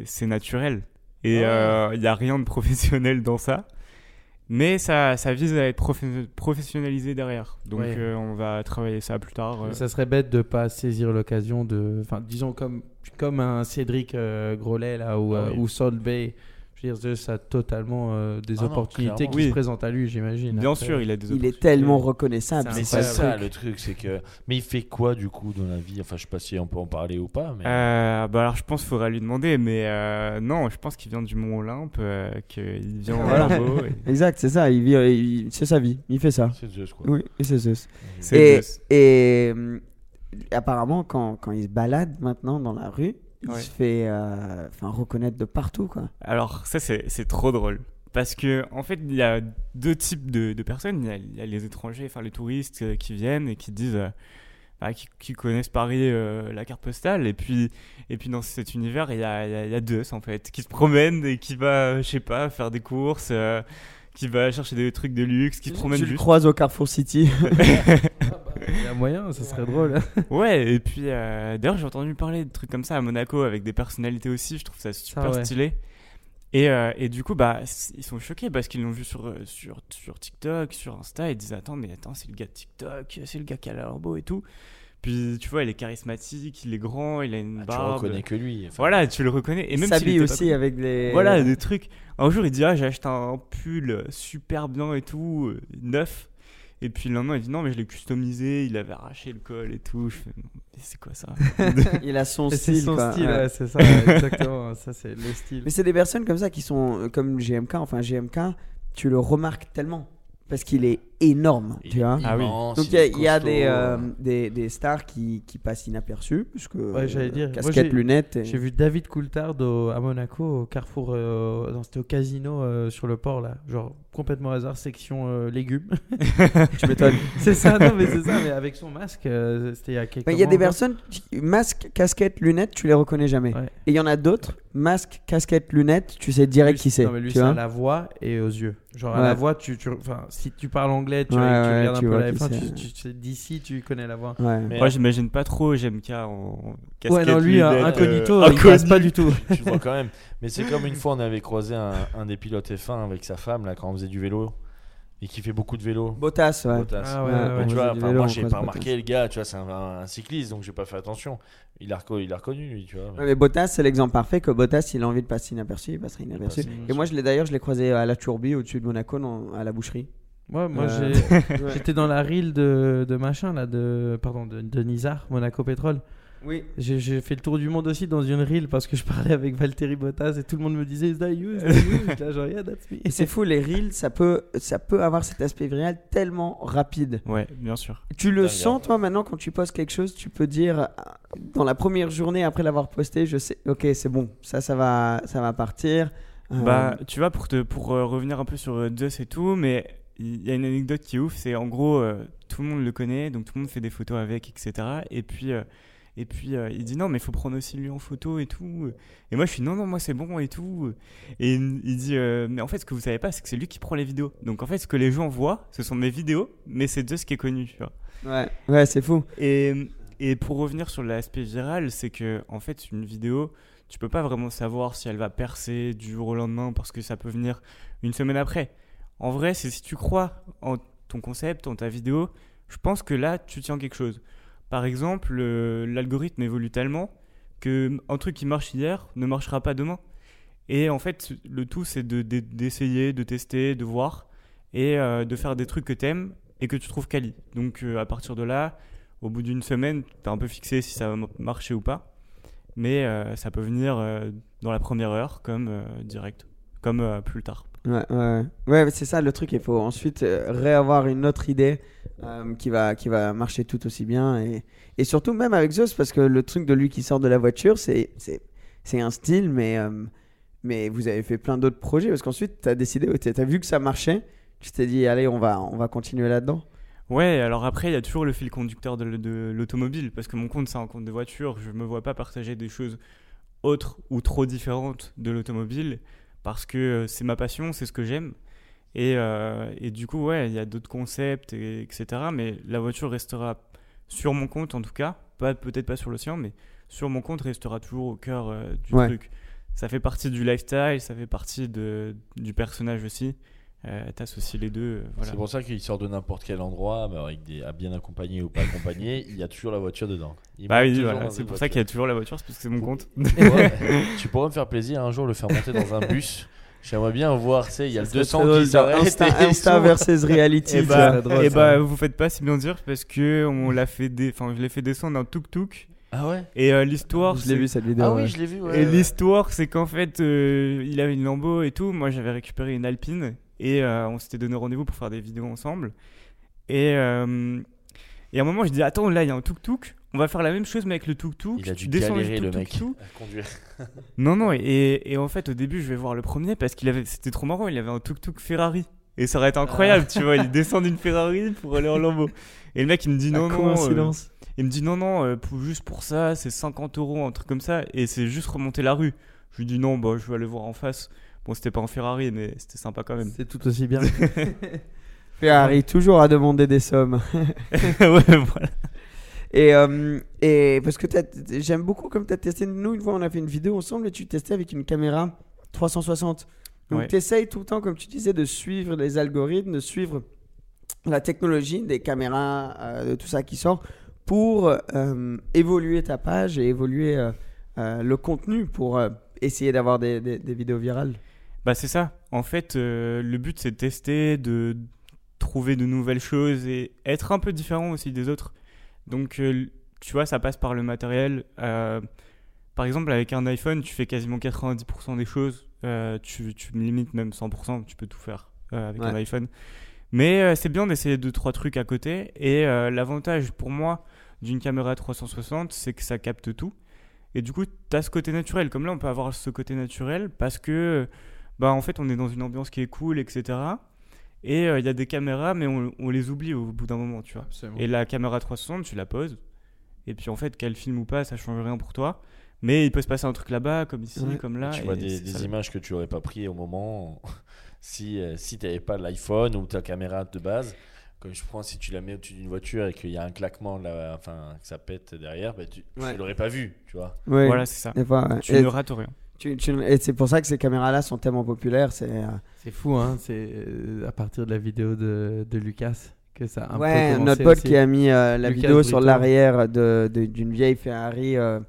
c'est naturel et Ah il n'y a rien de professionnel dans ça. Mais ça, ça vise à être profe- professionnalisé derrière. Donc Ouais. on va travailler ça plus tard. Ça serait bête de pas saisir l'occasion de. Enfin, disons comme, comme un Cédric Grolet là, ou, Ah oui. ou Bay. Je veux dire, Zeus a totalement euh, des Ah opportunités qui Oui. se présentent à lui, j'imagine. Bien Après, sûr, il a des Il est opportunités. tellement reconnaissable. C'est Mais c'est c'est ça le ça truc. le truc, c'est que. Mais il fait quoi du coup dans la vie? Enfin, je sais pas si on peut en parler ou pas, mais. Euh, bah alors je pense qu'il faudra lui demander, mais euh, non, je pense qu'il vient du Mont Olympe, euh, qu'il vient en Voilà. Et- Exact, c'est ça. Il vit, il- c'est sa vie. Il fait ça. C'est Zeus quoi. Oui, et c'est ça. C'est Et, Zeus. et hum, apparemment, quand, quand il se balade maintenant dans la rue, il Ouais. se fait euh, reconnaître de partout. Quoi. Alors ça c'est trop drôle. Parce que en fait il y a deux types de, de personnes. Il y, a, il y a les étrangers, enfin les touristes euh, qui viennent et qui disent, euh, bah, qui, qui connaissent Paris, la carte postale. Et puis, et puis dans cet univers il y a, il y a, il y a Zeus en fait, qui se promène et qui va, je sais pas, faire des courses, qui va chercher des trucs de luxe, qui se promène tu le juste. croises au Carrefour City. Il y a moyen, ça serait drôle. Ouais, et puis euh, d'ailleurs, j'ai entendu parler de trucs comme ça à Monaco avec des personnalités aussi. Je trouve ça super ouais. stylé. Et, euh, et du coup, bah, ils sont choqués parce qu'ils l'ont vu sur, euh, sur, sur TikTok, sur Insta. Ils disent Attends, mais attends, c'est le gars de TikTok, c'est le gars qui a l'air beau et tout. Puis tu vois, il est charismatique, il est grand, il a une Ah, tu barbe. reconnais que lui. enfin. Voilà, tu le reconnais. Et Il même s'habille pas aussi avec les. Voilà, des trucs. Un jour, il dit Ah, j'ai acheté un pull super bien et tout, neuf. Et puis le lendemain, il dit Non, mais je l'ai customisé, il avait arraché le col et tout. Je fais Mais C'est quoi ça Il a son Et C'est style. son quoi. style, Ouais. ouais, c'est ça, exactement. ça, c'est le style. Mais c'est des personnes comme ça qui sont euh, comme GMK. Enfin, GMK, tu le remarques tellement. Parce qu'il est énorme, Il tu vois. Ah oui. Donc il y a, est il y a costaud, des, euh, des, des stars qui, qui passent inaperçues. Parce que, Ouais, j'allais dire. Moi, Casquette, j'ai- lunettes. et- J'ai vu David Coulthard au- à Monaco, au Carrefour, euh, non, c'était au casino euh, sur le port, là. Genre, complètement hasard, section euh, légumes. Tu m'étonnes. c'est ça, non, mais c'est ça, mais avec son masque, euh, c'était il y a quelques Il y a des personnes, qui- masque, casquette, lunettes, tu les reconnais jamais. Ouais. Et il y en a d'autres, masque, casquette, lunettes, tu sais direct Lui, qui c'est. Non, mais lui, tu c'est à vois la voix et aux yeux. Genre, à la voix, tu, tu, enfin, si tu parles anglais, tu, Ouais, tu ouais, regardes tu un peu la qui F1, c'est. tu, tu, d'ici, tu connais la voix. Ouais. Mais Moi, j'imagine pas trop JMK en casquette. ouais, non, lui, lunettes, incognito, euh, il passe pas du tout. tu vois quand même. Mais c'est comme une fois, on avait croisé un, un des pilotes F1 avec sa femme là quand on faisait du vélo et qui fait beaucoup de vélo. Bottas, ouais. Bottas. Ah ouais, tu vois, vélo, moi j'ai pas Bottas. remarqué le gars, tu vois, c'est un, un cycliste donc j'ai pas fait attention. Il a, reco- il a reconnu lui, tu vois. Ouais, mais Bottas, c'est l'exemple parfait que Bottas, il a envie de passer inaperçu, il passera inaperçu. passe Et moi, je l'ai d'ailleurs, je l'ai croisé à la Tourbie, au-dessus de Monaco, à la boucherie. Ouais, moi, Euh. Ouais. J'étais dans la reel de, de machin là, de pardon, de, de Nizar, Monaco Pétrole. Oui. J'ai fait le tour du monde aussi dans une reel parce que je parlais avec Valtteri Bottas et tout le monde me disait Is that you? Is that you? Yeah, that's me. C'est fou, les reels, ça peut, ça peut avoir cet aspect viral tellement rapide. Ouais, bien sûr. Tu le sens, toi, maintenant, quand tu postes quelque chose, tu peux dire, dans la première journée après l'avoir posté, je sais, ok, c'est bon, ça, ça va, ça va partir. Euh, Bah, tu vois, pour, te, pour euh, revenir un peu sur Zeus et tout, mais il y a une anecdote qui est ouf, c'est en gros, euh, tout le monde le connaît, donc tout le monde fait des photos avec, etc. Et puis, euh, et puis euh, il dit non, mais il faut prendre aussi lui en photo et tout. Et moi, je suis non, non, moi c'est bon et tout. Et il dit, mais en fait, ce que vous savez pas, c'est que c'est lui qui prend les vidéos. Donc en fait, ce que les gens voient, ce sont mes vidéos, mais c'est Zeus qui est connu, tu vois. ouais, ouais, c'est fou. Et, et pour revenir sur l'aspect viral, c'est que en fait une vidéo, tu peux pas vraiment savoir si elle va percer du jour au lendemain parce que ça peut venir une semaine après. En vrai, c'est si tu crois en ton concept, en ta vidéo, je pense que là tu tiens quelque chose. Par exemple, euh, l'algorithme évolue tellement que un truc qui marche hier ne marchera pas demain. Et en fait, le tout c'est de- de- d'essayer, de tester, de voir et euh, de faire des trucs que t'aimes et que tu trouves quali. Donc euh, à partir de là, au bout d'une semaine, t'es un peu fixé si ça va marcher ou pas. Mais ça peut venir dans la première heure comme direct, comme plus tard. Ouais, ouais, ouais, c'est ça le truc. Il faut ensuite euh, réavoir une autre idée euh, qui, va, qui va marcher tout aussi bien. Et, et surtout, même avec Zeus, parce que le truc de lui qui sort de la voiture, c'est un style, mais, euh, mais vous avez fait plein d'autres projets. Parce qu'ensuite, tu as décidé, tu as vu que ça marchait. Tu t'es dit, allez, on va, on va continuer là-dedans. Ouais, alors après, il y a toujours le fil conducteur de, de l'automobile, parce que mon compte, c'est un compte de voiture. Je me vois pas partager des choses autres ou trop différentes de l'automobile, parce que euh, c'est ma passion, c'est ce que j'aime. Et, euh, et du coup, ouais, il y a d'autres concepts, et- etc. Mais la voiture restera sur mon compte, en tout cas. Pas, peut-être pas sur sien, mais sur mon compte restera toujours au cœur euh, du Ouais. truc. Ça fait partie du lifestyle, ça fait partie de, du personnage aussi. Euh, T'associes les deux, euh, voilà. C'est pour ça qu'il sort de n'importe quel endroit, mais avec des, à bien accompagné ou pas accompagné, il y a toujours la voiture dedans. Bah oui, voilà, c'est pour ça qu'il y a toujours la voiture, c'est parce que c'est mon compte. Ouais. tu pourrais me faire plaisir un jour le faire monter dans un bus. J'aimerais bien voir, tu sais, il y a le 200 qui s'arrête. Insta, Insta versus reality. Et tu bah, drôle, et ça. bah, vous faites pas si bien dire parce que on l'a fait, enfin, je l'ai fait descendre un tuk tuk. Ah ouais? Et euh, l'histoire, je l'ai c'est- vu cette vidéo. Ah ouais. oui, je l'ai vu, ouais. Et ouais. l'histoire, c'est qu'en fait, euh, il avait une Lambo et tout. Moi, j'avais récupéré une Alpine et euh, on s'était donné rendez-vous pour faire des vidéos ensemble. Et, euh, et à un moment, je dis Attends, là, il y a un tuk-tuk. On va faire la même chose, mais avec le tuk-tuk. Il a tu dû descends galérer le tuk-tuk mec à conduire. Non, non. Et, et en fait, au début, je vais voir le premier parce qu'il avait, c'était trop marrant. Il avait un tuk-tuk Ferrari. Et ça aurait été incroyable, tu vois. Il descend d'une Ferrari pour aller en Lambo. Et le mec, il me dit La non, non. euh, coïncidence. il me dit non, non, euh, pour, juste pour ça, c'est 50 euros, un truc comme ça, et c'est juste remonter la rue. Je lui dis non, bah, je vais aller voir en face. Bon, c'était pas en Ferrari, mais c'était sympa quand même. C'est tout aussi bien. Ferrari toujours à demander des sommes. ouais, voilà. Et, euh, et parce que j'aime beaucoup comme tu as testé. Nous, une fois, on a fait une vidéo ensemble et tu testais avec une caméra 360. Donc, Ouais. tu essayes tout le temps, comme tu disais, de suivre les algorithmes, de suivre la technologie des caméras, euh, de tout ça qui sort pour euh, évoluer ta page et évoluer le contenu pour essayer d'avoir des, des- des vidéos virales. Bah c'est ça. En fait, euh, le but c'est de tester, de trouver de nouvelles choses et être un peu différent aussi des autres. Donc euh, tu vois, ça passe par le matériel. Euh, par exemple, avec un iPhone, tu fais quasiment 90% des choses. Tu, tu limites même 100%, tu peux tout faire avec Ouais. un iPhone. Mais c'est bien d'essayer deux trois trucs à côté. Et l'avantage pour moi d'une caméra 360, c'est que ça capte tout. Et du coup, tu as ce côté naturel. Comme là, on peut avoir ce côté naturel parce que, bah, en fait, on est dans une ambiance qui est cool, etc. Et euh, il y a des caméras, mais on, on les oublie au bout d'un moment, tu vois. Absolument. Et la caméra 360, tu la poses. Et puis, en fait, qu'elle filme ou pas, ça change rien pour toi. Mais il peut se passer un truc là-bas, comme ici, Ouais. comme là. tu et vois des, images que tu aurais pas pris au moment si, euh, si tu n'avais pas l'iPhone ou ta caméra de base. Comme je prends, si tu la mets au-dessus d'une voiture et qu'il y a un claquement, là, enfin, que ça pète derrière, bah, tu Ouais. ne l'aurais pas vu, tu vois. Ouais. Voilà, c'est ça. Tu Et ne rates rien. Tu- tu- et c'est pour ça que ces caméras-là sont tellement populaires. C'est euh, C'est fou, hein. C'est euh, à partir de la vidéo de, de Lucas que ça a un ouais, peu notre pote aussi. qui a mis euh, la Lucas vidéo sur l'arrière de- de- d'une vieille Ferrari euh,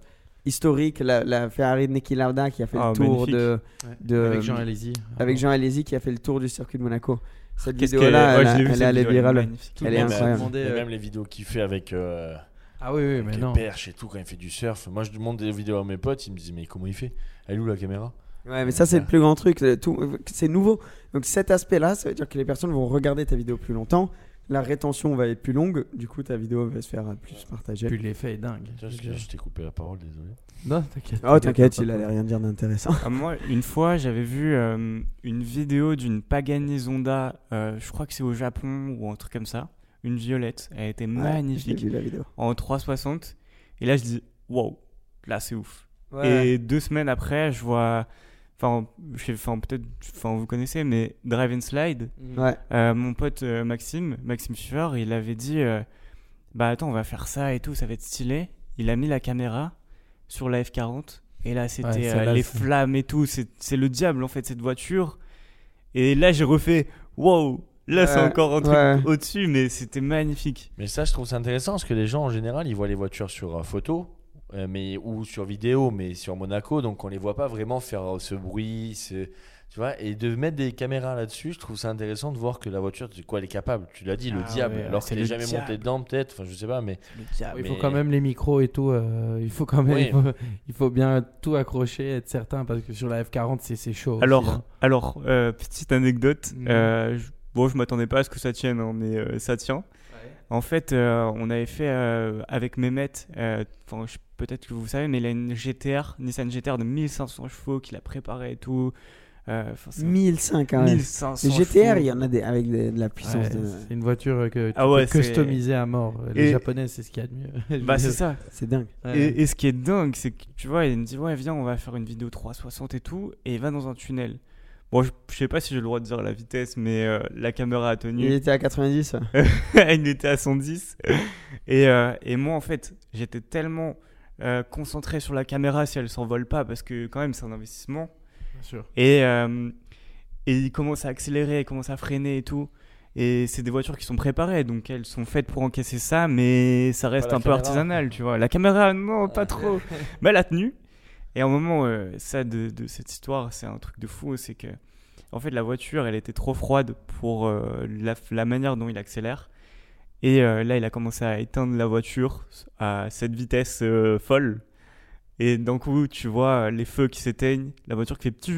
historique, la, la Ferrari de Niki Lauda qui a fait Ah, le tour magnifique. de, Ouais. de Avec Jean Alési. avec Jean Alési qui a fait le tour du circuit de Monaco. Cette vidéo-là, qu'elle- ouais, elle, elle elle est virale. magnifique. Elle est Même, incroyable. même les vidéos qu'il fait avec, euh, Ah oui, oui, mais les non. perches et tout, quand il fait du surf. Moi, je demande des vidéos à mes potes, ils me disent, mais comment il fait? Elle est où la caméra Ouais, mais ça, c'est le plus grand truc. c'est tout- C'est nouveau. Donc, cet aspect-là, ça veut dire que les personnes vont regarder ta vidéo plus longtemps. La rétention va être plus longue. Du coup, ta vidéo va se faire plus partager. Puis l'effet est dingue. Tiens, je, je t'ai coupé la parole, désolé. Non, t'inquiète. Oh, t'inquiète, il allait rien dire d'intéressant. Ah, moi, une fois, j'avais vu euh, une vidéo d'une Pagani Zonda, euh, je crois que c'est au Japon ou un truc comme ça, une violette. Elle était Ouais, magnifique, J'ai vu la vidéo. en 360. Et là, je dis, wow, là, c'est ouf. Ouais. Et deux semaines après, je vois, enfin, je sais- enfin, peut-être, enfin, vous connaissez, mais Drive and Slide. Ouais. Euh, mon pote euh, Maxime, Maxime Schiffer, il avait dit euh, Bah attends, on va faire ça et tout, ça va être stylé. Il a mis la caméra sur la F40 et là c'était Ouais, euh, les flammes et tout. C'est le diable en fait cette voiture. Et là j'ai refait Wow, là c'est encore un truc ouais. au-dessus, mais c'était magnifique. Mais ça, je trouve ça intéressant parce que les gens, en général, ils voient les voitures sur euh, photo mais, ou sur vidéo, mais sur Monaco, donc on les voit pas vraiment faire euh, ce bruit, ce- tu vois. Et de mettre des caméras là-dessus, je trouve ça intéressant de voir que la voiture, de quoi elle est capable. Tu l'as dit, le Ah diable, ouais, alors qu'elle n'est jamais diable. montée dedans, peut-être, enfin, je sais pas, mais. Le diable. Il faut Mais- quand même les micros et tout. euh, il faut quand même, Oui. il, faut, il faut bien tout accrocher, être certain, parce que sur la F40, c'est c'est chaud. aussi, Alors, hein. alors euh, petite anecdote. Euh, je- bon, je m'attendais pas à ce que ça tienne, hein, mais euh, ça tient. En fait, euh, on avait fait euh, avec Mehmet, euh, peut-être que vous savez, mais il a une GTR, Nissan GTR de 1500 chevaux qu'il a préparé et tout. Euh, enfin, c'est un- 1005 quand même. 1500 Les GTR, chevaux. il y en a des avec de la puissance. Ouais, de... C'est une voiture que tu Ah ouais, peux customiser à mort. Les Et- Japonais, c'est ce qu'il y a de mieux. Bah, c'est ça. C'est dingue. Ouais. Et, et ce qui est dingue, c'est que tu vois, il me dit Ouais, viens, on va faire une vidéo 360 et tout. Et il va dans un tunnel. Bon, je, je sais pas si j'ai le droit de dire la vitesse, mais euh, la caméra a Il tenu. était à 90. il était à 110. Et, euh, et moi, en fait, j'étais tellement euh, concentré sur la caméra si elle s'envole pas, parce que quand même, c'est un investissement. Bien sûr. Et, euh, et il commence à accélérer, il commence à freiner et tout. Et c'est des voitures qui sont préparées, donc elles sont faites pour encaisser ça, mais ça reste un peu artisanal, tu vois. La caméra, non, pas trop. mais elle a tenu. Et un moment, euh, ça de, cette histoire, c'est un truc de fou, c'est que, en fait, la voiture, elle était trop froide pour euh, la, manière dont il accélère. Et euh, là, il a commencé à éteindre la voiture à cette vitesse folle. Et d'un coup, tu vois les feux qui s'éteignent, la voiture qui fait.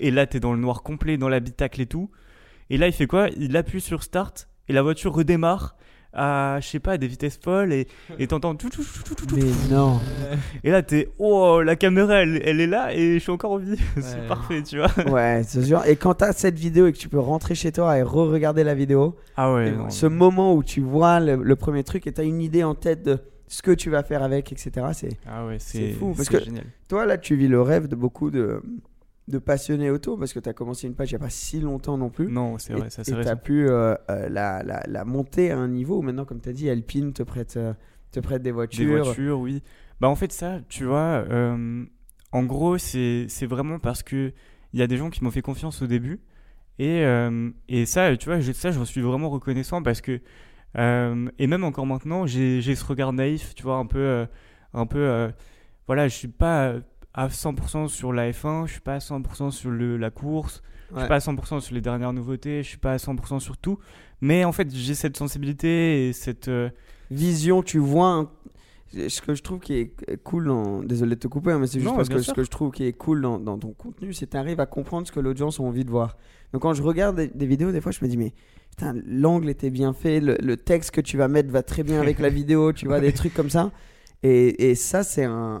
Et là, t'es dans le noir complet, dans l'habitacle et tout. Et là, il fait quoi? Il appuie sur start et la voiture redémarre à, je sais pas, des vitesses folles et et t'entends tout, tout, tout, tout, tout, Mais non. Et là, t'es, oh, la caméra, elle, elle est là et je suis encore en vie. Ouais. c'est parfait, tu vois. Ouais, c'est sûr. Et quand t'as cette vidéo et que tu peux rentrer chez toi et re-regarder la vidéo, Ah ouais, non, ce moment où tu vois le, le premier truc et t'as une idée en tête de ce que tu vas faire avec, etc. C'est Ah ouais, c'est fou, parce c'est que- génial. toi là, tu vis le rêve de beaucoup de de passionné auto parce que tu as commencé une page il n'y a pas si longtemps non plus. Non, c'est vrai, ça et c'est tu as pu euh, euh, la, la, la monter à un niveau où maintenant, comme tu as dit, Alpine te prête, euh, te prête des Des voitures. voitures, oui. Bah en fait ça, tu vois, euh, en gros c'est vraiment parce que il y a des gens qui m'ont fait confiance au début et euh, et ça, tu vois, je- ça j'en suis vraiment reconnaissant parce que et même encore maintenant j'ai ce regard naïf, tu vois, un peu un peu voilà, je suis pas à 100% sur la F1, je suis pas à 100% sur le, la course, je Ouais. suis pas à 100% sur les dernières nouveautés, je suis pas à 100% sur tout, mais en fait j'ai cette sensibilité et cette euh, Vision, tu vois. un- Ce que je trouve qui est cool dans. Désolé de te couper, hein, mais c'est juste Non, parce que ce que je trouve qui est cool dans, dans ton contenu, c'est que tu arrives à comprendre ce que l'audience a envie de voir. Donc quand je regarde des, des vidéos, des fois, je me dis, mais putain, l'angle était bien fait, le, le texte que tu vas mettre va très bien avec la vidéo, tu vois, des trucs comme ça. Et, ça, c'est un,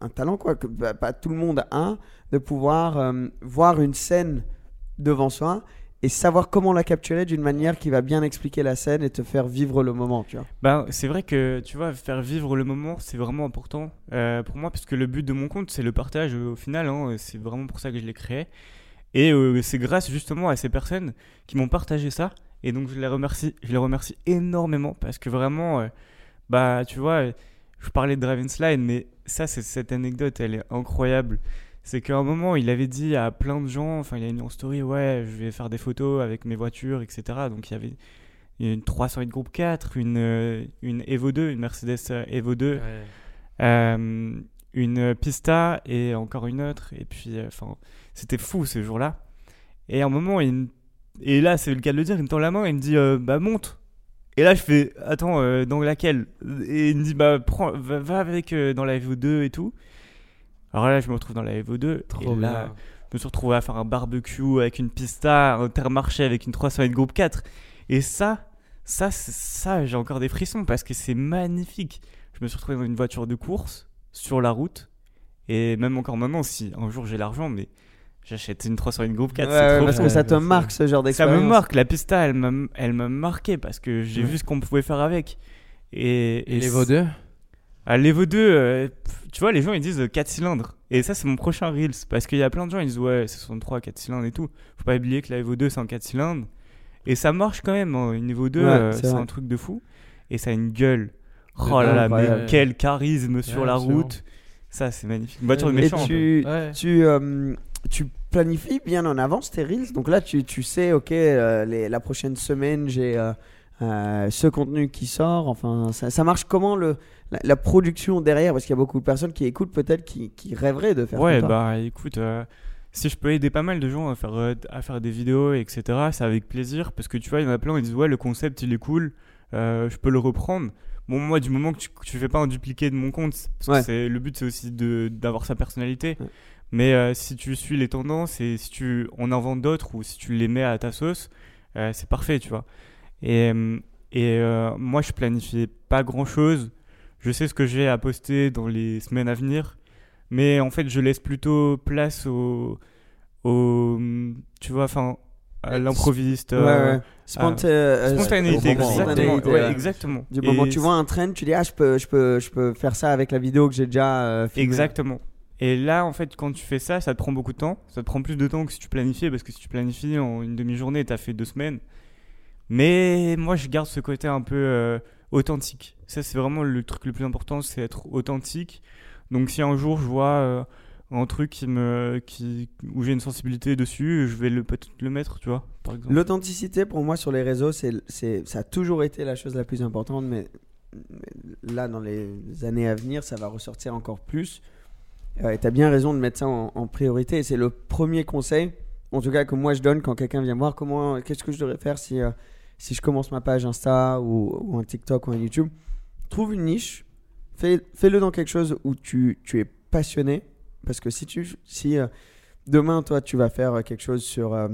un, talent, quoi, que pas tout le monde a, de pouvoir euh, voir une scène devant soi et savoir comment la capturer d'une manière qui va bien expliquer la scène et te faire vivre le moment. Ben, c'est vrai que tu vois, faire vivre le moment, c'est vraiment important euh, pour moi, parce que le but de mon compte, c'est le partage euh, au final. hein, c'est vraiment pour ça que je l'ai créé. Et c'est grâce justement à ces personnes qui m'ont partagé ça. Et donc je les remercie, je les remercie énormément parce que vraiment, bah tu vois, je parlais de Draven Slide, mais ça, c'est cette anecdote, elle est incroyable. C'est qu'à un moment, il avait dit à plein de gens, enfin, il a mis en story, ouais, je vais faire des photos avec mes voitures, etc. Donc il y avait y une 308 Groupe 4, une, euh, une Evo 2, une Mercedes euh, Evo 2, euh, une Pista et encore une autre. Et puis, euh, enfin, c'était fou ce jour-là. Et à un moment, il me- et là, c'est le cas de le dire, il me tend la main et il me dit, euh, bah monte. Et là, je fais, attends, euh, dans laquelle? Et il me dit, bah prends, va, va avec euh, dans la Evo 2 et tout. Alors là, je me retrouve dans la Evo 2. Trop et là, bien. je me suis retrouvé à faire un barbecue avec une pista, un intermarché avec une 308 groupe 4. Et ça, ça, ça, j'ai encore des frissons parce que c'est magnifique. Je me suis retrouvé dans une voiture de course sur la route. Et même encore maintenant, si un jour j'ai l'argent, mais j'achète une 308 groupe 4. Ouais, c'est ouais, trop parce bien. que ça te marque ce genre Ça d'expérience. me marque, la pista, elle m'a, elle m'a marqué parce que j'ai Ouais. vu ce qu'on pouvait faire avec. Et, Et les V2 à l'Evo 2, euh, tu vois, les gens ils disent 4 cylindres. Et ça, c'est mon prochain Reels. Parce qu'il y a plein de gens, ils disent ouais, c'est 63, 4 cylindres et tout. Faut pas oublier que la Evo 2, c'est un 4 cylindres. Et ça marche quand même. hein. Une Evo 2, Ouais, euh, c'est un truc de fou. Et ça a une gueule. Oh là là, mais quel charisme sur la route. Ça, c'est magnifique. Une voiture de Et Et méchant. un peu. tu, Ouais. tu, euh, tu planifies bien en avance tes reels. Donc là, tu, tu sais, ok, euh, les, la prochaine semaine, j'ai euh, euh, ce contenu qui sort. Enfin, ça, ça marche comment le, la, la production derrière? Parce qu'il y a beaucoup de personnes qui écoutent peut-être qui, qui rêveraient de faire Ouais, bah écoute, si je peux aider pas mal de gens à faire, à faire des vidéos, etc., c'est avec plaisir. Parce que tu vois, il y en a plein, ils disent ouais, le concept il est cool, je peux le reprendre. Bon, moi, du moment que tu, que tu fais pas un dupliqué de mon compte, parce que Ouais. le but c'est aussi de, d'avoir sa personnalité. Ouais. Mais euh, si tu suis les tendances et si tu en inventes d'autres ou si tu les mets à ta sauce, euh, c'est parfait, tu vois. Et, euh, et euh, moi, je planifie pas grand chose. Je sais ce que j'ai à poster dans les semaines à venir. Mais en fait, je laisse plutôt place au. au tu vois, enfin, à l'improviste. Ouais, ouais. Sponta- euh, Spontanéité, exactement. ouais, exactement. Du moment où tu vois un trend, tu dis ah je peux je peux je peux faire ça avec la vidéo que j'ai déjà euh, filmée. Exactement. Et là, en fait, quand tu fais ça, ça te prend beaucoup de temps. Ça te prend plus de temps que si tu planifies, parce que si tu planifies en une demi-journée, t'as fait deux semaines. Mais moi, je garde ce côté un peu euh, authentique. Ça, c'est vraiment le truc le plus important, c'est être authentique. Donc, si un jour je vois euh, un truc qui me, qui, où j'ai une sensibilité dessus, je vais peut-être le mettre, tu vois, par exemple. L'authenticité pour moi sur les réseaux, c'est, c'est, ça a toujours été la chose la plus importante, mais là, dans les années à venir, ça va ressortir encore plus. Euh, et tu as bien raison de mettre ça en, priorité. C'est le premier conseil, en tout cas, que moi je donne quand quelqu'un vient voir comment, qu'est-ce que je devrais faire si, euh, si je commence ma page Insta ou, un TikTok ou un YouTube. Trouve une niche, fais, fais-le dans quelque chose où tu, tu es passionné. Parce que si, tu, si euh, demain, toi, tu vas faire quelque chose sur euh,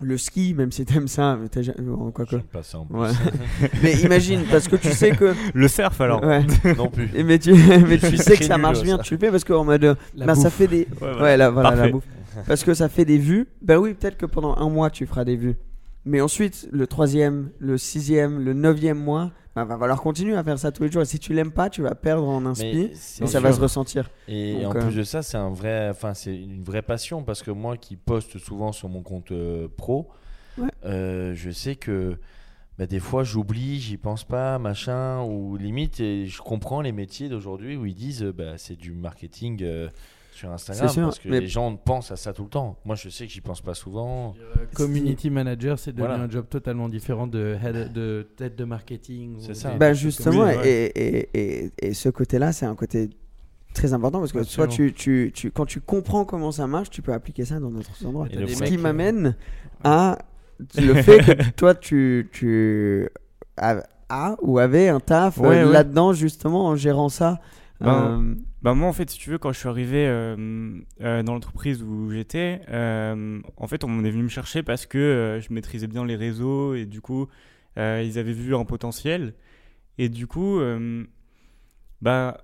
le ski, même si t'aimes ça, mais t'as jamais- bon, quoi que. Vais passer en plus. Ouais. mais imagine, parce que tu sais que. Le surf, alors. Ouais. non plus. Et mais tu, mais tu sais que ça marche ça. bien, tu le fais parce qu'en mode. La bah, ça fait des. Ouais, là, voilà, la bouffe. Parce que ça fait des vues. Ben oui, peut-être que pendant un mois, tu feras des vues. Mais ensuite, le troisième, le sixième, le neuvième mois, bah, va falloir continuer à faire ça tous les jours. Et si tu l'aimes pas, tu vas perdre en inspi et ça va se ressentir. Et Donc, en euh, plus de ça, c'est un vrai, enfin c'est une vraie passion parce que moi qui poste souvent sur mon compte euh, pro, Ouais. euh, je sais que bah, des fois j'oublie, j'y pense pas, machin, ou limite, et je comprends les métiers d'aujourd'hui où ils disent bah, c'est du marketing sur Instagram C'est sûr, parce que mais- les gens pensent à ça tout le temps. Moi je sais que j'y pense pas souvent. Community manager, c'est devenu Voilà. un job totalement différent de, head, de tête de marketing. ou C'est ça. Bah, justement, et, et, et, et ce côté-là, c'est un côté très important parce que soit tu, tu, tu, quand tu comprends comment ça marche, tu peux appliquer ça dans d'autres endroits. Ce qui euh, m'amène à le fait que toi, tu, tu as, as ou avais un taf euh, ouais. là-dedans, justement, en gérant ça. Ben, Euh, Bah moi en fait si tu veux quand je suis arrivé euh, euh, dans l'entreprise où j'étais euh, en fait on est venu me chercher parce que je maîtrisais bien les réseaux et du coup ils avaient vu un potentiel. Et du coup bah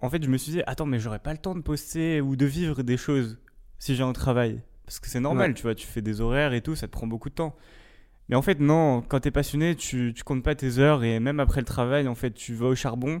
en fait je me suis dit attends mais j'aurais pas le temps de poster ou de vivre des choses si j'ai un travail. Parce que c'est normal Ouais. tu vois tu fais des horaires et tout ça te prend beaucoup de temps. Mais en fait non quand t'es passionné tu, tu comptes pas tes heures et même après le travail en fait tu vas au charbon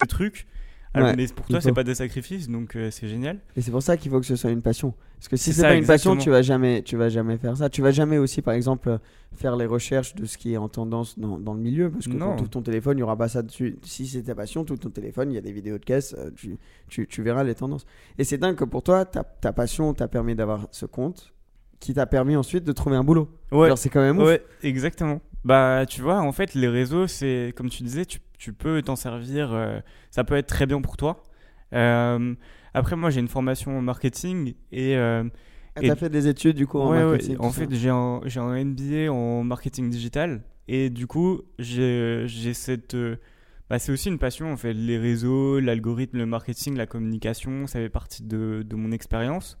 Le truc alors, Ouais, mais pour toi c'est pas des sacrifices donc euh, c'est génial Et c'est pour ça qu'il faut que ce soit une passion. Parce que si C'est pas une passion, tu vas jamais, tu vas jamais faire ça. Tu vas jamais aussi, par exemple, faire les recherches de ce qui est en tendance dans, dans le milieu. Parce que Non. quand tout ton téléphone, il y aura pas ça dessus. Si c'est ta passion, tout ton téléphone, il y a des vidéos de caisse, euh, tu, tu, tu verras les tendances. Et c'est dingue que pour toi, ta, ta passion t'a permis d'avoir ce compte qui t'a permis ensuite de trouver un boulot. ouais c'est quand même ouf. ouais exactement bah tu vois en fait les réseaux c'est comme tu disais tu, tu peux t'en servir euh, ça peut être très bien pour toi Euh, après moi j'ai une formation en marketing et euh, Ah, Et- fait des études du coup en Ouais, ouais, marketing. En tout ça. fait, j'ai un, un MBA en marketing digital. Et du coup, j'ai cette. euh, bah, c'est aussi une passion, en fait. Les réseaux, l'algorithme, le marketing, la communication, ça fait partie de, de mon expérience.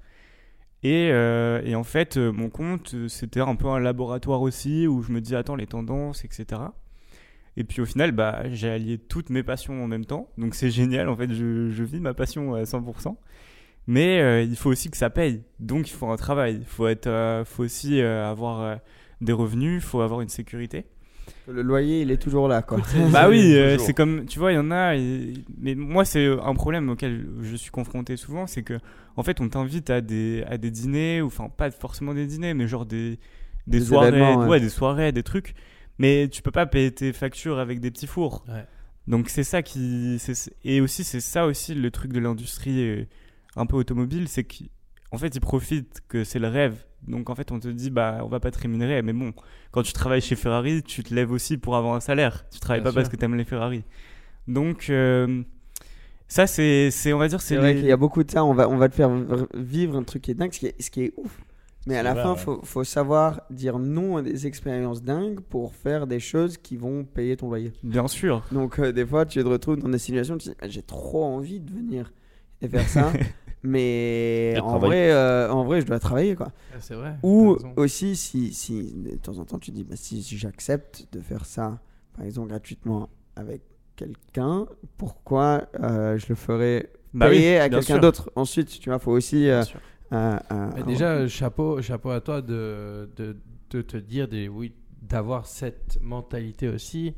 Et, euh, et en fait, mon compte, c'était un peu un laboratoire aussi où je me dis, attends, les tendances, etc. Et puis au final, bah, j'ai allié toutes mes passions en même temps. Donc c'est génial, en fait, je, je vis ma passion à 100%. Mais euh, il faut aussi que ça paye. Donc il faut un travail. Il faut, être, euh, faut aussi euh, avoir euh, des revenus, il faut avoir une sécurité. Le loyer, il est toujours là, quoi. Bah oui, euh, c'est comme, tu vois, il y en a. et- mais moi, c'est un problème auquel je suis confronté souvent, c'est que, en fait, on t'invite à des, à des dîners, ou enfin, pas forcément des dîners, mais genre des, des, Des soirées, ouais, des soirées, des trucs. Mais tu peux pas payer tes factures avec des petits fours. Ouais. Donc c'est ça qui et aussi c'est ça aussi le truc de l'industrie euh, un peu automobile, c'est qu'en fait ils profitent que c'est le rêve. Donc en fait on te dit bah on va pas te rémunérer, mais bon quand tu travailles chez Ferrari, tu te lèves aussi pour avoir un salaire. Tu travailles Bien pas parce que t'aimes les Ferrari. Donc euh, ça c'est on va dire C'est c'est vrai les- qu'il y a beaucoup de ça. On va, on va te faire vivre un truc qui est dingue, ce qui est, ce qui est ouf. Mais à la vrai, fin, ouais. faut, faut savoir dire non à des expériences dingues pour faire des choses qui vont payer ton loyer. bien sûr. Donc, euh, des fois, tu te retrouves dans des situations, tu te dis, Ah, j'ai trop envie de venir et faire ça. mais Et en travailler. vrai, euh, en vrai, je dois travailler, quoi. C'est vrai. Ou aussi, si, si de temps en temps, tu dis, bah, si, si j'accepte de faire ça, par exemple, gratuitement avec quelqu'un, pourquoi euh, je le ferais Bah oui, payer à quelqu'un sûr. d'autre? Ensuite, tu vois, faut aussi. Euh, euh, Mais déjà, chapeau, chapeau à toi de, de, de te dire, des, oui, d'avoir cette mentalité aussi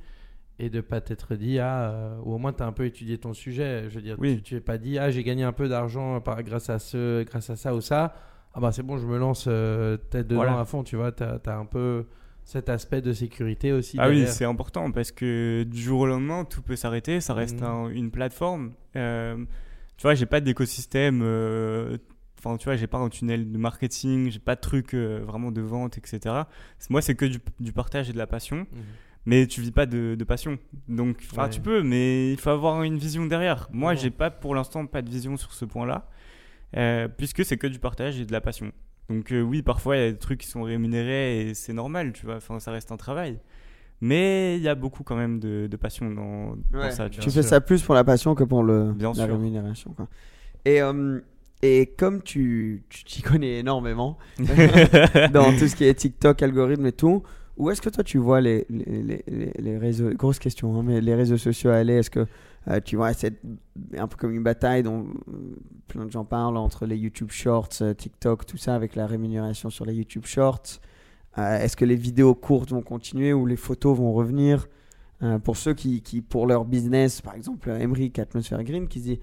et de pas t'être dit, ah, euh, ou au moins tu as un peu étudié ton sujet. Je veux dire, Oui. tu t'es pas dit, ah, j'ai gagné un peu d'argent par, grâce, à ce, grâce à ça ou ça. Ah, bah c'est bon, je me lance euh, tête dedans Voilà. à fond, tu vois. Tu as, un peu cet aspect de sécurité aussi. Ah oui, c'est important parce que du jour au lendemain, tout peut s'arrêter. Ça reste un- une plateforme. Euh, tu vois, j'ai pas d'écosystème. euh, Enfin, tu vois, j'ai pas un tunnel de marketing, j'ai pas de truc euh, vraiment de vente, etc. C'est- Moi, c'est que du, du partage et de la passion. Mhm. Mais tu vis pas de, de passion. Donc, enfin, Ouais. tu peux, mais il faut avoir une vision derrière. Moi, j'ai pas pour l'instant pas de vision sur ce point-là, euh, puisque c'est que du partage et de la passion. Donc euh, oui, parfois il y a des trucs qui sont rémunérés et c'est normal, tu vois. Enfin, ça reste un travail. Mais il y a beaucoup quand même de, de passion dans, dans Ouais, ça. tu fais ça plus pour la passion que pour le, Bien la sûr. rémunération. Quoi. Et, euh, et comme tu tu t'y connais énormément dans tout ce qui est TikTok, algorithme et tout, où est-ce que toi tu vois les, les, les- les, réseaux, grosse question, hein, mais les réseaux sociaux aller Est-ce que euh, tu vois c'est un peu comme une bataille dont euh, plein de gens parlent entre les YouTube Shorts, euh, TikTok, tout ça avec la rémunération sur les YouTube Shorts. Euh, Est-ce que les vidéos courtes vont continuer ou les photos vont revenir? Euh, pour ceux qui, qui, pour leur business, par exemple, Emric, Atmosphere Green, qui se dit,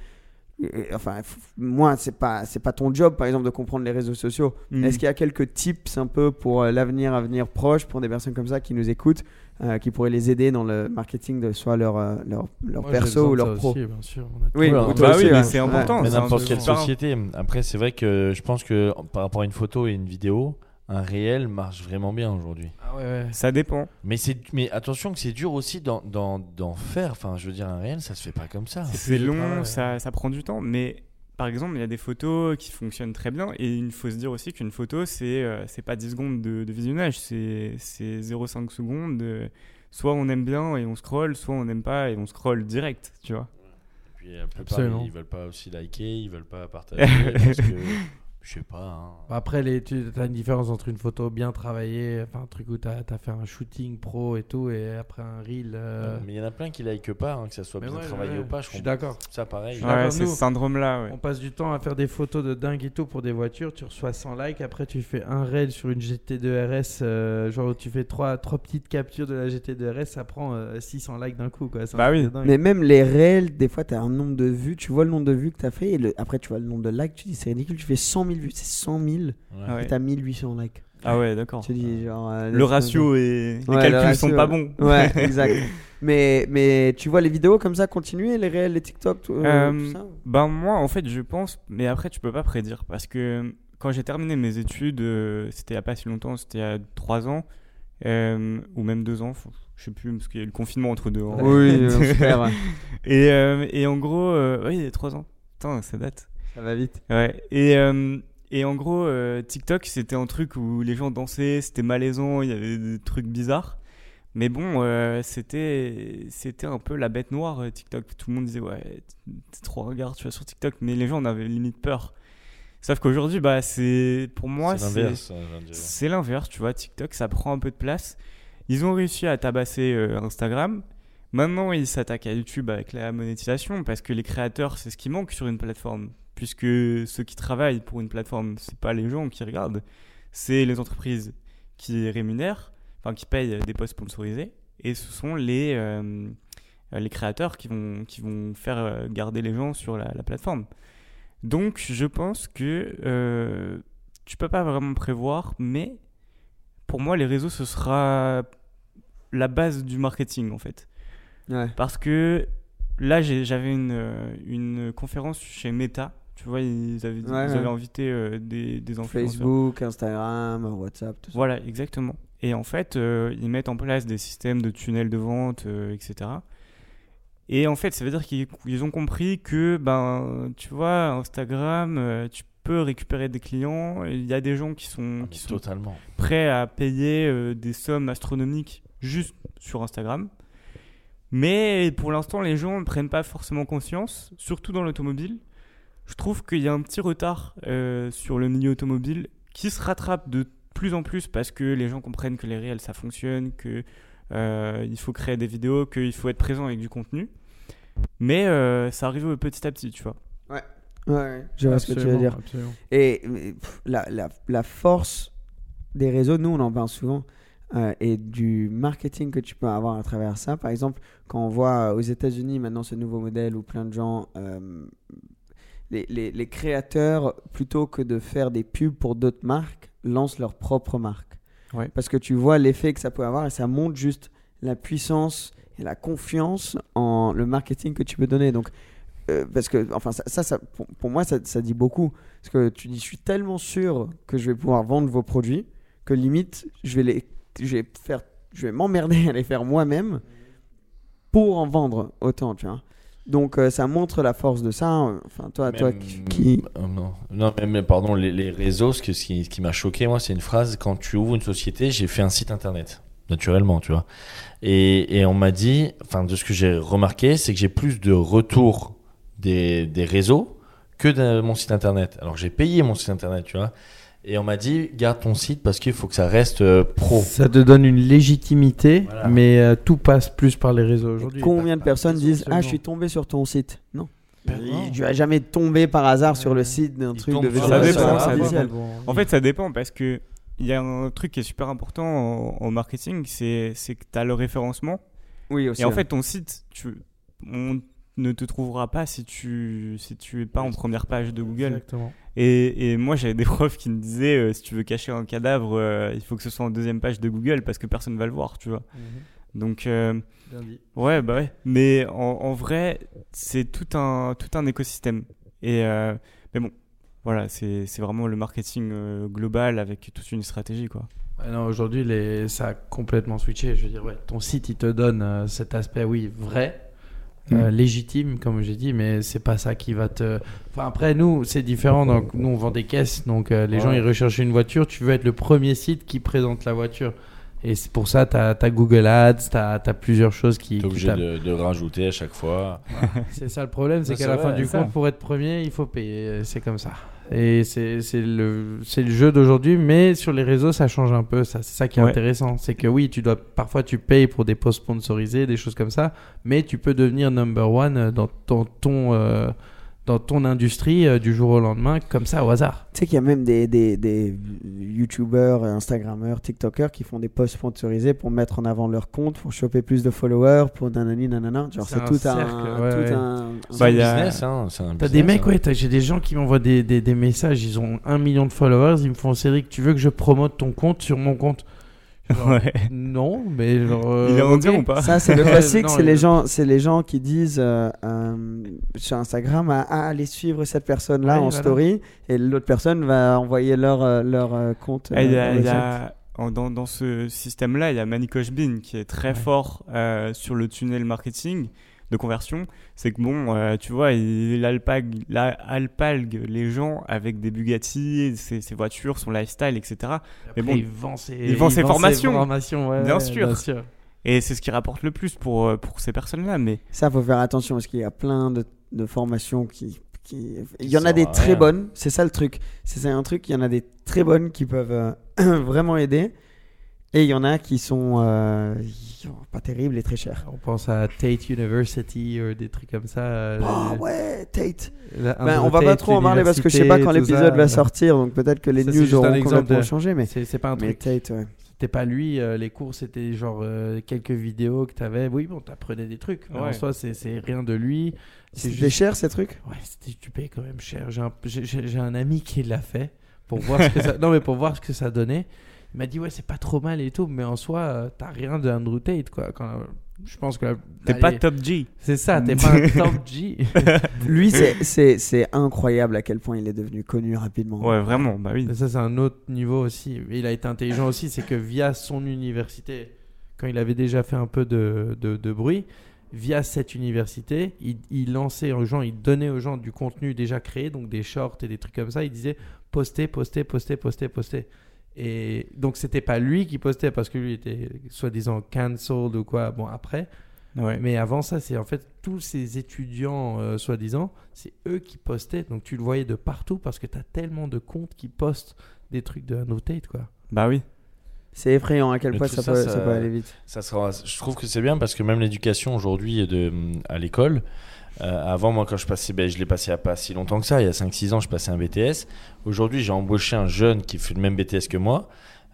enfin, moi, c'est pas, c'est pas ton job, par exemple, de comprendre les réseaux sociaux. Mm. Est-ce qu'il y a quelques tips un peu pour euh, l'avenir à venir proche, pour des personnes comme ça qui nous écoutent, euh, qui pourraient les aider dans le marketing de soit leur, euh, leur, leur Moi, perso ou leur pro? aussi, bien sûr. Oui, Bah aussi, oui, mais ouais. c'est Ouais. important. Un n'importe quelle société. Après, c'est vrai que je pense que par rapport à une photo et une vidéo, un réel marche vraiment bien aujourd'hui. Ah ouais, ouais. Ça dépend. Mais, c'est, mais attention que c'est dur aussi d'en, faire. Enfin, je veux dire, un réel, ça se fait pas comme ça. C'est long, ça, ça prend du temps. Mais par exemple, il y a des photos qui fonctionnent très bien. Et il faut se dire aussi qu'une photo, c'est euh, c'est pas 10 secondes de, de visionnage. C'est c'est 0,5 secondes. soit on aime bien et on scroll, soit on n'aime pas et on scroll direct, tu vois. Puis la plupart, Absolument. ils veulent pas aussi liker, ils veulent pas partager parce que je sais pas. hein. Après, les, tu as une différence entre une photo bien travaillée, enfin un truc où tu as, fait un shooting pro et tout, et après un reel. euh, Mais il y en a plein qui like pas, hein, que ça soit Mais bien ouais, travaillé ouais, ou pas. Je, je suis d'accord. Ça, pareil. Ouais, c'est ce syndrome-là, ouais. On passe du temps à faire des photos de dingue et tout pour des voitures, tu reçois 100 likes, après tu fais un reel sur une GT2 RS, euh, genre où tu fais trois, trois petites captures de la GT2 RS, ça prend euh, 600 likes d'un coup. Quoi. Bah oui. Mais même les réels, des fois, tu as un nombre de vues, tu vois le nombre de vues que tu as fait, et le- après, tu vois le nombre de likes, tu dis, c'est ridicule, tu fais 100 000 vues, c'est 100 000, Ouais. Et tu as 1800 likes. Ah ouais, d'accord. Tu dis, genre, euh, Le ratio et les Ouais, le calculs sont pas bons. Ouais, exact. mais, mais tu vois les vidéos comme ça continuer, les réels, les TikTok, tout, euh, Euh, tout ça Ben moi, en fait, je pense, mais après, tu peux pas prédire parce que quand j'ai terminé mes études, euh, c'était il y a pas si longtemps, c'était il y a 3 ans, euh, ou même 2 ans, faut- je sais plus, parce qu'il y a eu le confinement entre deux. hein. Oui, euh, super, et, euh, et en gros, euh, oui, il y a 3 ans. Putain, ça date. Ça va vite. Ouais. Et, euh, et en gros, euh, TikTok, c'était un truc où les gens dansaient, c'était malaisant, il y avait des trucs bizarres. Mais bon, euh, c'était c'était un peu la bête noire, euh, TikTok. Tout le monde disait, ouais, t'es trop regard, tu vas sur TikTok. Mais les gens en avaient limite peur. Sauf qu'aujourd'hui, bah, c'est pour moi, c'est c'est l'inverse. hein, c'est l'inverse, tu vois. TikTok, ça prend un peu de place. Ils ont réussi à tabasser euh, Instagram. Maintenant, ils s'attaquent à YouTube avec la monétisation parce que les créateurs, c'est ce qui manque sur une plateforme. Puisque ceux qui travaillent pour une plateforme, c'est pas les gens qui regardent, c'est les entreprises qui rémunèrent, enfin qui payent des posts sponsorisés, et ce sont les, euh, les créateurs qui vont, qui vont faire euh, garder les gens sur la, la plateforme. Donc, je pense que euh, tu peux pas vraiment prévoir, mais pour moi, les réseaux, ce sera la base du marketing en fait. Ouais. Parce que là, j'avais une, euh, une conférence chez Meta. Tu vois, ils avaient, ils Ouais, avaient ouais. invité euh, des, des influenceurs. Facebook, Instagram, WhatsApp, tout ça. Voilà, exactement. Et en fait, euh, ils mettent en place des systèmes de tunnels de vente, euh, etc. Et en fait, ça veut dire qu'ils ils ont compris que, ben, tu vois, Instagram, euh, tu peux récupérer des clients. Il y a des gens qui sont, Ah, qui mais sont Totalement. prêts à payer euh, des sommes astronomiques juste sur Instagram. Mais pour l'instant, les gens ne prennent pas forcément conscience, surtout dans l'automobile. Je trouve qu'il y a un petit retard euh, sur le milieu automobile qui se rattrape de plus en plus parce que les gens comprennent que les réels ça fonctionne, que euh, il faut créer des vidéos, qu'il faut être présent avec du contenu. Mais euh, ça arrive petit à petit, tu vois. Ouais, je vois ce que tu veux dire. Absolument. Et pff, la, la, la force des réseaux, nous on en parle souvent, euh, et du marketing que tu peux avoir à travers ça. Par exemple, quand on voit euh, aux États-Unis maintenant ce nouveau modèle où plein de gens, euh, les, les, les créateurs, plutôt que de faire des pubs pour d'autres marques, lancent leur propre marque. Ouais. Parce que tu vois l'effet que ça peut avoir et ça montre juste la puissance et la confiance en le marketing que tu peux donner. Donc, euh, parce que, enfin, ça, ça, ça- pour, pour moi, ça, ça dit beaucoup. Parce que tu dis, je suis tellement sûr que je vais pouvoir vendre vos produits que limite, je vais les, je vais faire, je vais m'emmerder à les faire moi-même pour en vendre autant, tu vois. Donc, euh, ça montre la force de ça. Enfin, toi, toi Même- qui, qui- Oh non, non pardon, les, les réseaux, ce, que, ce qui, ce qui m'a choqué, moi, c'est une phrase quand tu ouvres une société, j'ai fait un site internet, naturellement, tu vois. Et, et on m'a dit, enfin, de ce que j'ai remarqué, c'est que j'ai plus de retours des, des réseaux que de mon site internet. Alors, j'ai payé mon site internet, tu vois. Et on m'a dit, garde ton site parce qu'il faut que ça reste euh, pro. Ça te donne une légitimité, Voilà. mais euh, tout passe plus par les réseaux aujourd'hui. combien de personnes disent. Ah, je suis tombé sur ton site Non? Ben non. Tu vas jamais tomber par hasard sur le site d'un truc tombe de Ça dépend, ça dépend. En fait, ça dépend parce que il y a un truc qui est super important en, en marketing, c'est c'est que tu as le référencement. Oui, aussi. Et en ouais. fait, ton site, tu, on ne te trouvera pas si tu si tu es pas en première page de Google. Exactement. Et, et moi, j'avais des profs qui me disaient euh, si tu veux cacher un cadavre, euh, il faut que ce soit en deuxième page de Google parce que personne va le voir, tu vois. Donc euh, Bien dit. ouais, bah ouais. Mais en, en vrai, c'est tout un tout un écosystème. Et euh, mais bon, voilà, c'est c'est vraiment le marketing euh, global avec toute une stratégie, quoi. Non, aujourd'hui, les... ça a complètement switché. Je veux dire, ouais, ton site, il te donne euh, cet aspect, oui, vrai, euh, Mm. légitime, comme j'ai dit, mais c'est pas ça qui va te. Enfin, après, nous, c'est différent. Donc, nous, on vend des caisses. Donc, euh, les gens, ils recherchent une voiture. Tu veux être le premier site qui présente la voiture. Et c'est pour ça, tu as, Google Ads, tu as, plusieurs choses qui. T'es qui obligé de, de rajouter à chaque fois. C'est ça le problème, c'est Ouais, qu'à la fin du ça. compte, pour être premier, il faut payer. C'est comme ça. Et c'est le, jeu d'aujourd'hui, mais sur les réseaux, ça change un peu. Ça, c'est ça qui est Ouais. intéressant. C'est que oui, tu dois, parfois tu payes pour des posts sponsorisés, des choses comme ça, mais tu peux devenir number one dans ton, ton, euh, dans ton industrie euh, du jour au lendemain, comme ça au hasard. Tu sais qu'il y a même des, des, des YouTubers, Instagrammeurs, TikTokers qui font des posts sponsorisés pour mettre en avant leur compte, pour choper plus de followers, pour nanani nanana. Genre, C'est tout un. cercle, ouais, tout ouais. un- Bah, un il y a- business, hein. Un T'as des mecs, hein. ouais, t'as- j'ai des gens qui m'envoient des, des, des messages, ils ont un million de followers, ils me font Cédric, tu veux que je promote ton compte sur mon compte? Genre, Ouais. Non, mais genre. euh, Il est en ok. dire ou pas Ça, c'est le classique. c'est les gens, c'est les gens qui disent euh, euh, sur Instagram, ah, ah, allez suivre cette personne-là Ouais, en voilà. story, et l'autre personne va envoyer leur leur compte. Y a- dans y a- dans, dans ce système-là, il y a Manikosh Bean qui est très Ouais. fort euh, sur le tunnel marketing de conversion. C'est que bon, euh, tu vois, il, alpague, la- les gens avec des Bugatti, ses, ses voitures, son lifestyle, etc. Après, Mais bon, il vend ses, il vend ses formations. formations, ouais, Bien sûr. Bien sûr. Et c'est ce qui rapporte le plus pour, euh, pour ces personnes-là. Mais Ça, faut faire attention parce qu'il y a plein de, de formations qui, qui... Il y en a des très bonnes, c'est ça le truc. C'est c'est un truc, il y en a des très bonnes qui peuvent euh, vraiment aider. Et il y en a qui sont euh, qui sont pas terribles et très chères. On pense à Tate University ou des trucs comme ça. euh, Ah le- ouais, Tate. Ben, on va pas trop en parler parce que je sais pas quand l'épisode va sortir, donc peut-être que les Ça, news auront exemple complètement de- changé, mais, C'est pas un mais truc. Tate, ouais. C'était pas lui, euh, les cours c'était genre euh, quelques vidéos que t'avais. Oui, bon, t'apprenais des trucs. Mais en Ouais. soi, c'est c'est rien de lui. C'est C'était juste- cher ces trucs? Ouais, c'était tu payes quand même cher. Un, j'ai un ami qui l'a fait pour voir ce que ça. Non, mais pour voir ce que ça donnait. Il m'a dit ouais, c'est pas trop mal et tout, mais en soi, euh, t'as rien de Andrew Tate quoi. Quand Je pense que la- T'es Allez, pas top G. C'est ça, t'es pas un top G. Lui, c'est- c'est c'est incroyable à quel point il est devenu connu rapidement. Ouais, vraiment, bah oui. Mais ça, c'est un autre niveau aussi. Mais il a été intelligent aussi, c'est que via son université, quand il avait déjà fait un peu de, de, de bruit, via cette université, il, il lançait aux gens, il donnait aux gens du contenu déjà créé, donc des shorts et des trucs comme ça. Il disait postez, postez, postez, postez, postez. Et donc, c'était pas lui qui postait parce que lui était soi-disant cancelled ou quoi. Bon, après. Ouais. Mais avant ça, c'est en fait tous ces étudiants, euh, soi-disant, c'est eux qui postaient. Donc tu le voyais de partout parce que tu as tellement de comptes qui postent des trucs de annotate, quoi. Bah oui. C'est effrayant à quel Mais point ça, ça, peut, ça- ça peut aller vite. Ça sera, je trouve que c'est bien parce que même l'éducation aujourd'hui à l'école, euh, avant moi quand je passais, ben, je l'ai passé a pas si longtemps que ça, il y a 5-6 ans je passais un BTS. Aujourd'hui j'ai embauché un jeune qui fait le même BTS que moi,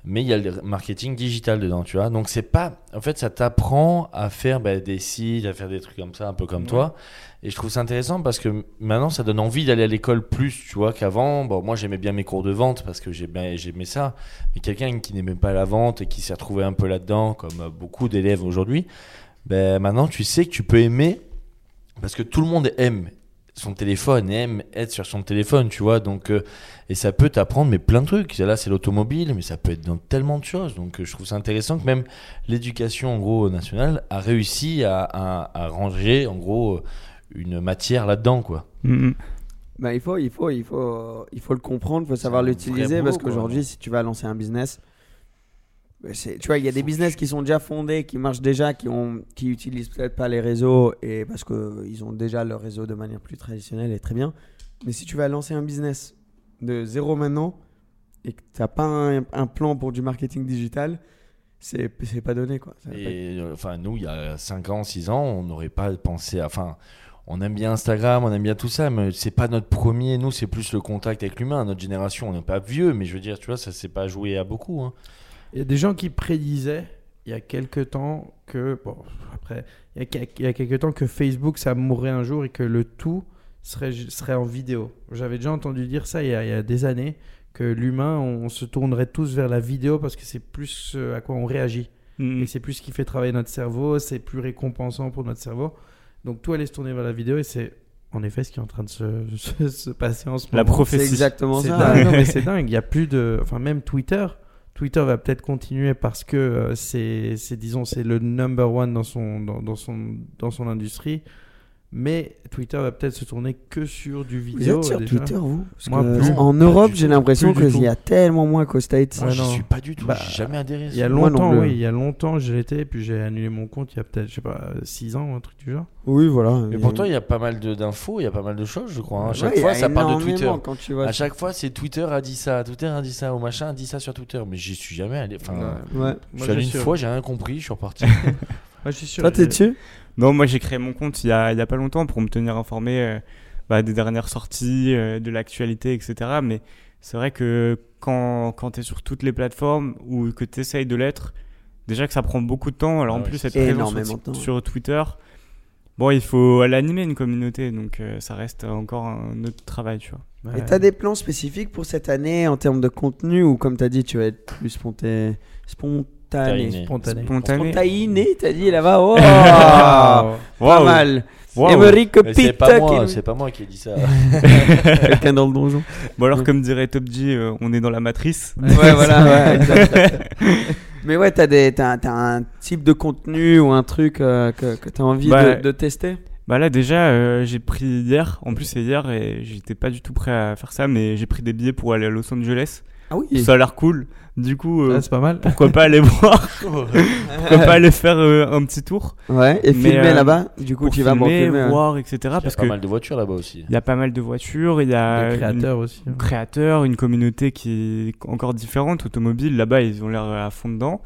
mais il y a le marketing digital dedans, tu vois. Donc c'est pas, en fait ça t'apprend à faire ben, des sites, à faire des trucs comme ça, un peu comme toi. Et je trouve ça intéressant parce que maintenant ça donne envie d'aller à l'école plus, tu vois, qu'avant. Bon, moi j'aimais bien mes cours de vente parce que j'aimais j'aimais ça. Mais quelqu'un qui n'aimait pas la vente et qui s'est retrouvé un peu là-dedans, comme beaucoup d'élèves aujourd'hui, ben maintenant tu sais que tu peux aimer parce que tout le monde aime son téléphone et aime être sur son téléphone, tu vois. Donc, euh, et ça peut t'apprendre mais plein de trucs. Là, c'est l'automobile, mais ça peut être dans tellement de choses. Donc, euh, je trouve ça intéressant que même l'éducation en gros nationale a réussi à, à, à ranger en gros une matière là-dedans, quoi. Bah, il, faut, il, faut, il, faut, il faut le comprendre, il faut savoir l'utiliser parce qu'aujourd'hui, si tu vas lancer un business, tu vois, il y a des business qui sont déjà fondés, qui marchent déjà, qui, ont, qui utilisent peut-être pas les réseaux et parce qu'ils ont déjà leur réseau de manière plus traditionnelle et très bien. Mais si tu vas lancer un business de zéro maintenant et que tu n'as pas un, un plan pour du marketing digital, c'est pas donné. Quoi. Ça pas Et euh, enfin, nous, il y a 5 ans, 6 ans, on n'aurait pas pensé. à- Enfin, on aime bien Instagram, on aime bien tout ça, mais c'est pas notre premier. Nous, c'est plus le contact avec l'humain. Notre génération, on n'est pas vieux, mais je veux dire, tu vois, ça s'est pas joué à beaucoup. hein. Il y a des gens qui prédisaient il y a quelques temps que bon après il y a, il y a quelques temps que Facebook ça mourrait un jour et que le tout serait serait en vidéo. J'avais déjà entendu dire ça il y a, il y a des années que l'humain on, se tournerait tous vers la vidéo parce que c'est plus ce à quoi on réagit Mhm. et c'est plus ce qui fait travailler notre cerveau, c'est plus récompensant pour notre cerveau. Donc tout allait se tourner vers la vidéo et c'est en effet ce qui est en train de se, se- se passer en ce La moment. C'est prophétie. exactement C'est ça. dingue, non, mais c'est dingue. Il y a plus de. Enfin, même Twitter. Twitter va peut-être continuer parce que euh, c'est, disons, c'est le number one dans son, son, dans son industrie. Mais Twitter va peut-être se tourner que sur du Vous vidéo. êtes sur déjà. Twitter, vous Parce Moi, que plus. En Europe, j'ai l'impression qu'il y a tellement moins qu'aux States. Moi, Ouais, non. suis pas du tout. Bah, j'ai jamais adhéré. Il y a longtemps, oui, il y a longtemps, je l'étais, puis j'ai annulé mon compte il y a peut-être, je sais pas, 6 ans ou un truc du genre. Oui, voilà. Mais pourtant, il y a pas mal d'infos, il y a pas mal de choses, je crois. hein. À chaque fois, ça parle de Twitter. Quand tu À chaque fois, c'est Twitter a dit ça, Twitter a dit ça, ou machin a dit ça sur Twitter. Mais j'y suis jamais allé. Enfin, Ouais. Je suis allé je une fois, j'ai rien compris, je suis reparti. Moi, je suis sûr. Toi, t'es j'ai- dessus Non, moi j'ai créé mon compte il y a, il y a pas longtemps pour me tenir informé euh, bah, des dernières sorties, euh, de l'actualité, etc. Mais c'est vrai que quand, quand tu es sur toutes les plateformes ou que tu essayes de l'être, déjà que ça prend beaucoup de temps. Alors Ah en ouais, plus, être présent Énormément sur, de temps, sur Twitter, bon, il faut aller animer une communauté, donc euh, ça reste encore un autre travail, tu vois. Ouais. Et t'as des plans spécifiques pour cette année en termes de contenu ou comme t'as dit, tu vas être plus spontané Spontané. Spontané. Spontané. Spontané, t'as dit là-bas. Oh Wow. Pas mal. Wow. C'est pas moi, qui- c'est pas moi qui ai dit ça. quelqu'un dans le donjon. Bon alors comme dirait Top G, euh, on est dans la matrice. Ouais, voilà, ouais, exact. Mais ouais, t'as, des, t'as, t'as un type de contenu ou un truc euh, que, que t'as envie Bah, de, de tester? Bah là déjà euh, j'ai pris hier, en plus c'est hier et j'étais pas du tout prêt à faire ça mais j'ai pris des billets pour aller à Los Angeles. Ah oui. Ça a l'air cool. Du coup euh, Ah, c'est pas mal. pourquoi pas aller voir Pourquoi pas aller faire euh, un petit tour Ouais, et Mais, filmer euh, là-bas. Du coup, pour tu vas filmer, filmer. ouais. voir etc. Il y a Parce pas que mal de voitures là-bas aussi. il y a pas mal de voitures, il y a Des une- créateurs aussi. créateurs, une communauté qui est encore différente, automobile, là-bas ils ont l'air à fond dedans.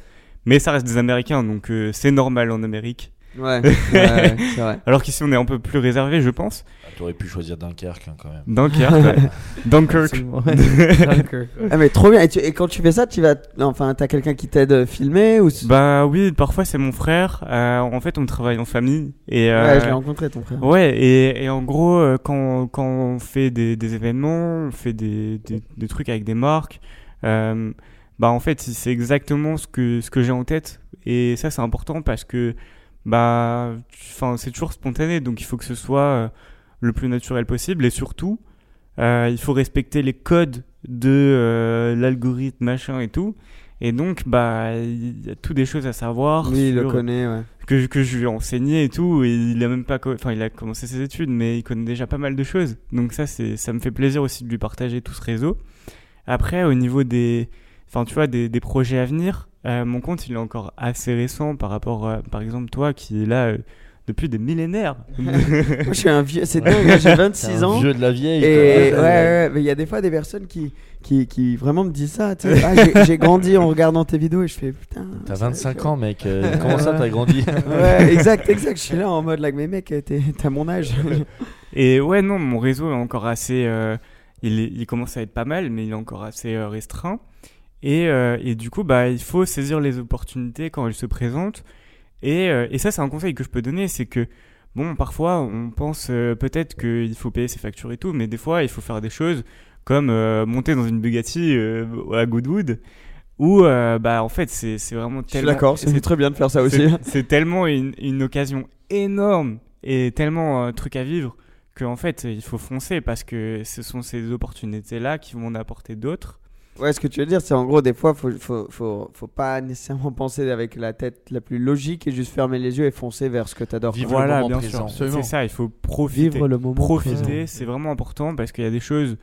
Mais ça reste des Américains, donc euh, c'est normal en Amérique. Ouais, ouais, ouais, c'est vrai. Alors qu'ici on est un peu plus réservé, je pense. Ah, T'aurais pu choisir Dunkerque hein, quand même. Dunkerque, ouais. Dunkirk. Dunkirk, ouais. Ah, mais trop bien. Et, tu- et quand tu fais ça, tu vas. Enfin, t'as quelqu'un qui t'aide à filmer ou... Bah oui, parfois c'est mon frère. Euh, en fait, on travaille en famille. Et, euh, Ouais, je l'ai rencontré, ton frère. ouais, et, et en gros, euh, quand, quand on fait des, des événements, on fait des, des, des trucs avec des marques, euh, bah en fait, c'est exactement ce que, ce que j'ai en tête. Et ça, c'est important parce que bah, enfin, c'est toujours spontané, donc il faut que ce soit euh, le plus naturel possible et surtout, euh, il faut respecter les codes de euh, l'algorithme, machin et tout. Et donc, bah, il y a tout des choses à savoir. Oui, il le connaît, ouais. que, que je lui ai enseigné et tout, et il a même pas, enfin il a commencé ses études, mais il connaît déjà pas mal de choses. Donc ça, c'est, ça me fait plaisir aussi de lui partager tout ce réseau. Après, au niveau des, enfin tu vois, des, des projets à venir, euh, mon compte il est encore assez récent par rapport, à, par exemple toi qui est là euh, depuis des millénaires. Moi, je suis un vieux, c'est dingue, j'ai 26 un ans. vieux de la vieille. Et ouais, ouais, mais il y a des fois des personnes qui, qui, qui vraiment me disent ça. tu sais. Ah, j'ai- grandi en regardant tes vidéos et je fais putain. T'as ça- 25 ans, mec. euh, comment ça, t'as grandi Ouais, exact, exact. Je suis là en mode là, mais mec, t'es- t'as mon âge. Et ouais, non, mon réseau est encore assez. euh, il, commence à être pas mal, mais il est encore assez euh, restreint. Et, euh, et du coup, bah, il faut saisir les opportunités quand elles se présentent. Et, euh, et ça, c'est un conseil que je peux donner c'est que, bon, parfois, on pense euh, peut-être qu'il faut payer ses factures et tout, mais des fois, il faut faire des choses comme monter dans une Bugatti à Goodwood. Où, bah, en fait, c'est c'est vraiment Je suis tellement. d'accord, c'est très bien de faire ça aussi. C'est- C'est tellement une, une occasion énorme et tellement un truc à vivre qu'en fait, il faut foncer parce que ce sont ces opportunités-là qui vont en apporter d'autres. Ouais, ce que tu veux dire, c'est en gros, des fois, faut, faut, faut, faut pas nécessairement penser avec la tête la plus logique et juste fermer les yeux et foncer vers ce que t'adores. Vivre quoi. le voilà, moment bien présent. sûr. C'est ça, il faut profiter. Vivre le moment profiter, c'est vraiment important parce qu'il y a des choses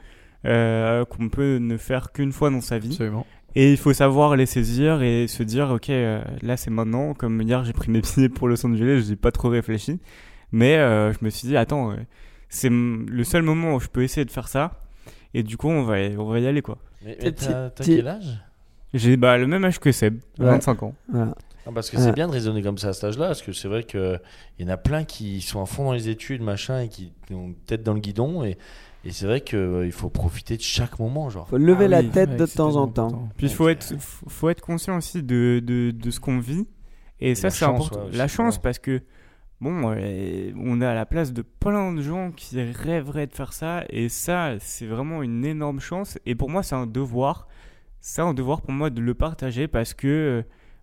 euh, qu'on peut ne faire qu'une fois dans sa vie. Absolument. Et il faut savoir les saisir et se dire, ok, euh, là c'est maintenant. Comme hier, j'ai pris mes billets pour Los Angeles, j'ai pas trop réfléchi. Mais euh, je me suis dit, attends, euh, c'est le seul moment où je peux essayer de faire ça. Et du coup, on va, y- on va y aller, quoi. Mais, t'as quel âge? J'ai bah, le même âge que Seb, Ouais. 25 ans. Voilà. Non, Parce que Ouais. c'est bien de raisonner comme ça à cet âge-là, parce que c'est vrai qu'il y en a plein qui sont à fond dans les études, machin, et qui ont tête dans le guidon. Et, et c'est vrai qu'il faut profiter de chaque moment, genre. Faut lever Ah la oui, tête de temps en temps. important. Puis il faut être, faut être conscient aussi de, de, de ce qu'on vit. Et, ça, c'est important. la chance, ouais. parce que, bon, euh, on est à la place de plein de gens qui rêveraient de faire ça. Et ça, c'est vraiment une énorme chance. Et pour moi, c'est un devoir. C'est un devoir pour moi de le partager parce que, euh,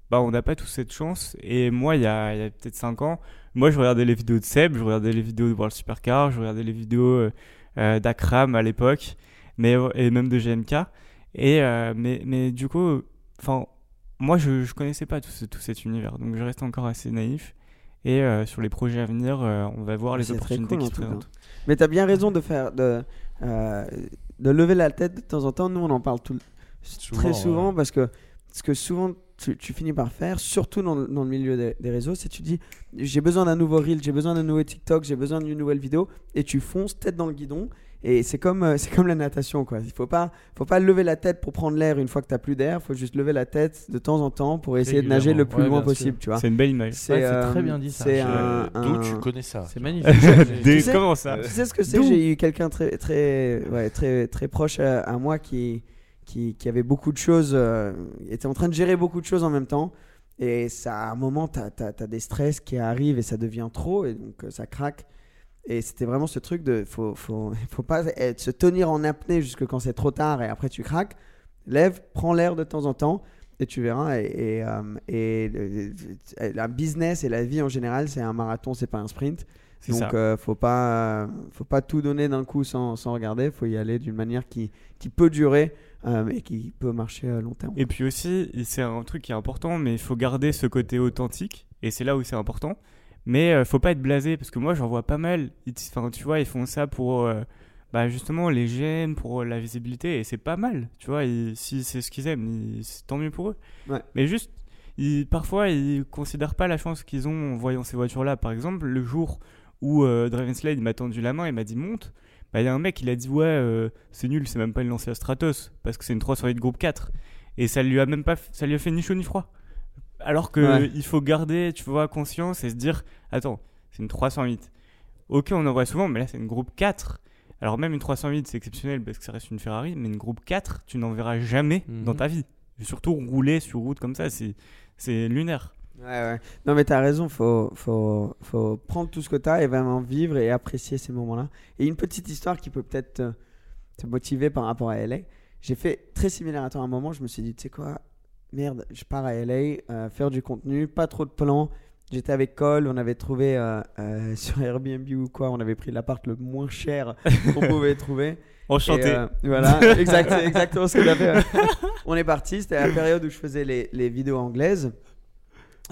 bah, on n'a pas tous cette chance. Et moi, il y a, peut-être 5 ans, moi, je regardais les vidéos de Seb, je regardais les vidéos de World Supercar, je regardais les vidéos euh, d'Akram à l'époque, mais, et même de GMK. Et, mais, mais du coup, enfin, moi, je, je connaissais pas tout, tout cet univers, donc je reste encore assez naïf. Et euh, sur les projets à venir, euh, on va voir les opportunités cool, qui se présentent. Mais t'as bien raison de faire de, euh, de lever la tête de temps en temps. Nous, on en parle tout, Souvent, très souvent ouais. parce que ce que souvent tu, tu finis par faire, surtout dans, le- dans le milieu des, des réseaux, c'est tu dis j'ai besoin d'un nouveau reel, j'ai besoin d'un nouveau TikTok, j'ai besoin d'une nouvelle vidéo et tu fonces tête dans le guidon. Et c'est comme, euh, c'est comme la natation, quoi. Il faut pas, faut pas lever la tête pour prendre l'air une fois que t'as plus d'air. faut juste lever la tête de temps en temps pour essayer de nager le plus Ouais, loin possible, tu vois. C'est une belle image. C'est Ouais, c'est euh, très bien dit, ça. D'où un- tu connais ça C'est magnifique. Des- Tu sais- comment ça Tu sais ce que c'est J'ai eu quelqu'un très, très, ouais, très, très proche à, à moi qui, qui, qui avait beaucoup de choses, euh, était en train de gérer beaucoup de choses en même temps. Et ça, à un moment, tu as, des stress qui arrivent et ça devient trop, et donc euh, ça craque. Et c'était vraiment ce truc de faut, faut, faut pas être- se tenir en apnée jusque quand c'est trop tard et après tu craques. Lève, prends l'air de temps en temps et tu verras. Et, et, euh, et, euh, la business et la vie en général, c'est un marathon, c'est pas un sprint. Donc, euh, faut pas, faut pas tout donner d'un coup sans, sans regarder. Faut y aller d'une manière qui, qui peut durer euh, et qui peut marcher à long terme. Et puis aussi, c'est un truc qui est important, mais il faut garder ce côté authentique. Et c'est là où c'est important. Mais euh, faut pas être blasé, parce que moi j'en vois pas mal. Ils- Enfin, tu vois, ils font ça pour euh, bah, justement les j'aime, pour la visibilité, et c'est pas mal. Tu vois, ils- si c'est ce qu'ils aiment, ils- tant mieux pour eux. Ouais. Mais juste, ils, parfois, ils considèrent pas la chance qu'ils ont en voyant ces voitures-là. Par exemple, le jour où euh, Dravenslade m'a tendu la main et m'a dit monte, bah, il y a un mec, il a dit ouais, euh, c'est nul, c'est même pas une Lancia Stratos, parce que c'est une 308 groupe 4. Et ça lui a même pas, ça lui a fait ni chaud ni froid. Alors que Ouais. il faut garder, tu vois, conscience et se dire, attends, c'est une 308. Ok, on en voit souvent, mais là c'est une groupe 4. Alors même une 308, c'est exceptionnel parce que ça reste une Ferrari, mais une groupe 4, tu n'en verras jamais Mhm. dans ta vie. Et surtout rouler sur route comme ça, c'est lunaire. Ouais, ouais. Non, mais tu as raison. Faut, faut, faut prendre tout ce que tu as et vraiment vivre et apprécier ces moments-là. Et une petite histoire qui peut peut-être te, te motiver par rapport à LA. J'ai fait très similaire à toi à un moment. Je me suis dit, tu sais quoi, merde, je pars à LA, euh, faire du contenu, pas trop de plans. J'étais avec Cole, on avait trouvé euh, euh, sur Airbnb ou quoi, on avait pris l'appart le moins cher qu'on pouvait trouver. Enchanté. Et, voilà, exact, exactement ce qu'on a fait. On est parti, c'était la période où je faisais les, les vidéos anglaises.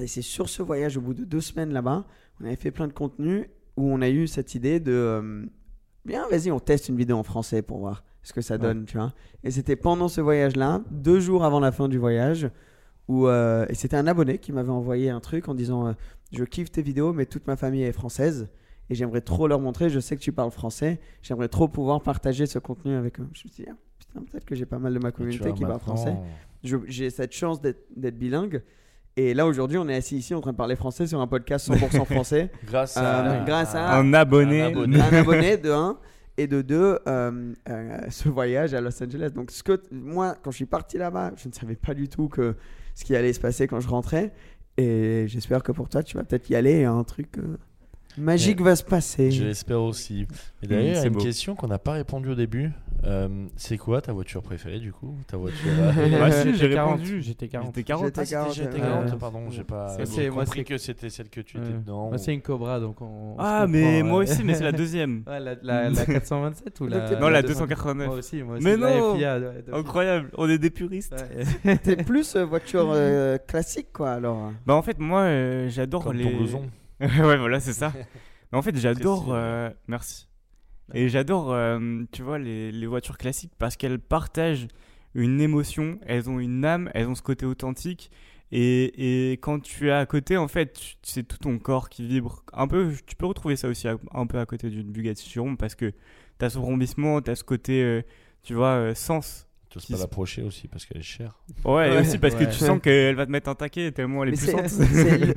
Et c'est sur ce voyage, au bout de deux semaines là-bas, on avait fait plein de contenu où on a eu cette idée de bien, vas-y, on teste une vidéo en français pour voir ce que ça donne, tu vois. Et c'était pendant ce voyage-là, deux jours avant la fin du voyage, où euh, et c'était un abonné qui m'avait envoyé un truc en disant euh, je kiffe tes vidéos, mais toute ma famille est française et j'aimerais trop leur montrer. Je sais que tu parles français, j'aimerais trop pouvoir partager ce contenu avec eux. Je me suis dit ah, putain, peut-être que j'ai pas mal de ma communauté qui parle français. J'ai cette chance d'être bilingue. Et là aujourd'hui, on est assis ici en train de parler français sur un podcast 100% français. Grâce Euh, à. grâce à Un abonné. Un abonné. un abonné de 1 et de 2 ce voyage à Los Angeles. Donc ce que moi quand je suis parti là-bas, je ne savais pas du tout que ce qui allait se passer quand je rentrais et j'espère que pour toi tu vas peut-être y aller un truc euh, magique va se passer. Je l'espère aussi. Et d'ailleurs, il y a c'est une beau. question qu'on n'a pas répondu au début. Euh, c'est quoi ta voiture préférée du coup Ta voiture. Bah si, j'ai J'étais 40, répondu. J'étais 40. J'étais 40. J'étais Ah, c'était 40, déjà tes ouais. 40, Ouais. pardon, j'ai pas. Moi, compris que c'était celle que tu étais dedans. Moi, c'est une Cobra, donc on. on Ah, mais moi aussi, mais c'est la deuxième. Ouais, la, la, la 427 ou la. Non, la 289. 289. Moi aussi, moi aussi. Mais non FIA, ouais, de- Incroyable, on est des puristes. Ouais. T'es plus euh, voiture euh, classique quoi alors. Bah en fait, moi, euh, j'adore Comme les... ton blouson. ouais, voilà, c'est ça. Mais en fait, j'adore... euh, Merci. Et j'adore, euh, tu vois, les, les voitures classiques parce qu'elles partagent une émotion, elles ont une âme, elles ont ce côté authentique. Et, et quand tu es à côté, en fait, c'est tout ton corps qui vibre. Un peu, tu peux retrouver ça aussi un peu à côté d'une Bugatti Chiron parce que tu as ce roumbissement, tu as ce côté, euh, tu vois, sens. Tu pas l'approcher aussi parce qu'elle est chère. Ouais, et Ouais. aussi parce que tu sens qu'elle va te mettre un taquet tellement elle est puissante.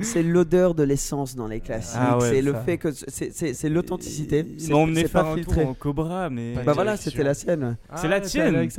c'est l'odeur de l'essence dans les classiques. Ah ouais, c'est le fait que c'est- l'authenticité. Ils C'est m'ont emmené faire pas un filtré. tour en Cobra, mais. Bah voilà, c'était la sienne. C'est la Ah, tienne. avec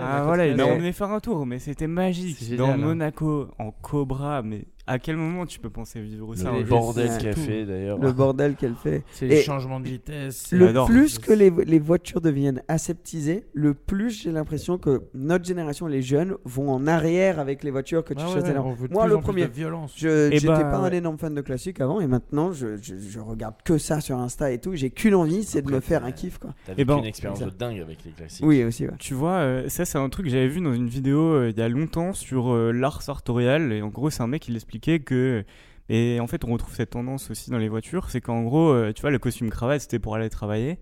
Ah voilà, il m'a Mais- emmené faire un tour, mais c'était magique. Dans hein. Monaco, en Cobra, mais à quel moment tu peux penser vivre ça un Le bordel qu'elle fait d'ailleurs. Le bordel qu'elle fait. C'est les changements de vitesse. Le J'adore. plus que les, les voitures deviennent aseptisées, le plus j'ai l'impression que notre génération, les jeunes, vont en arrière avec les voitures que tu Ah ouais, choisis ouais, on veut Moi, le premier. violence. Je Eh j'étais bah, pas un énorme fan de classique avant et maintenant je, je, je regarde que ça sur Insta et tout. J'ai qu'une envie, c'est de me faire un kiff quoi. T'as Eh vécu ben, une expérience de dingue avec les classiques. Oui aussi. Ouais. Tu vois, euh, ça c'est un truc que j'avais vu dans une vidéo euh, il y a longtemps sur euh, l'art sartorial. Et en gros, c'est un mec qui que. Et en fait, on retrouve cette tendance aussi dans les voitures. C'est qu'en gros, euh, tu vois, le costume cravate c'était pour aller travailler.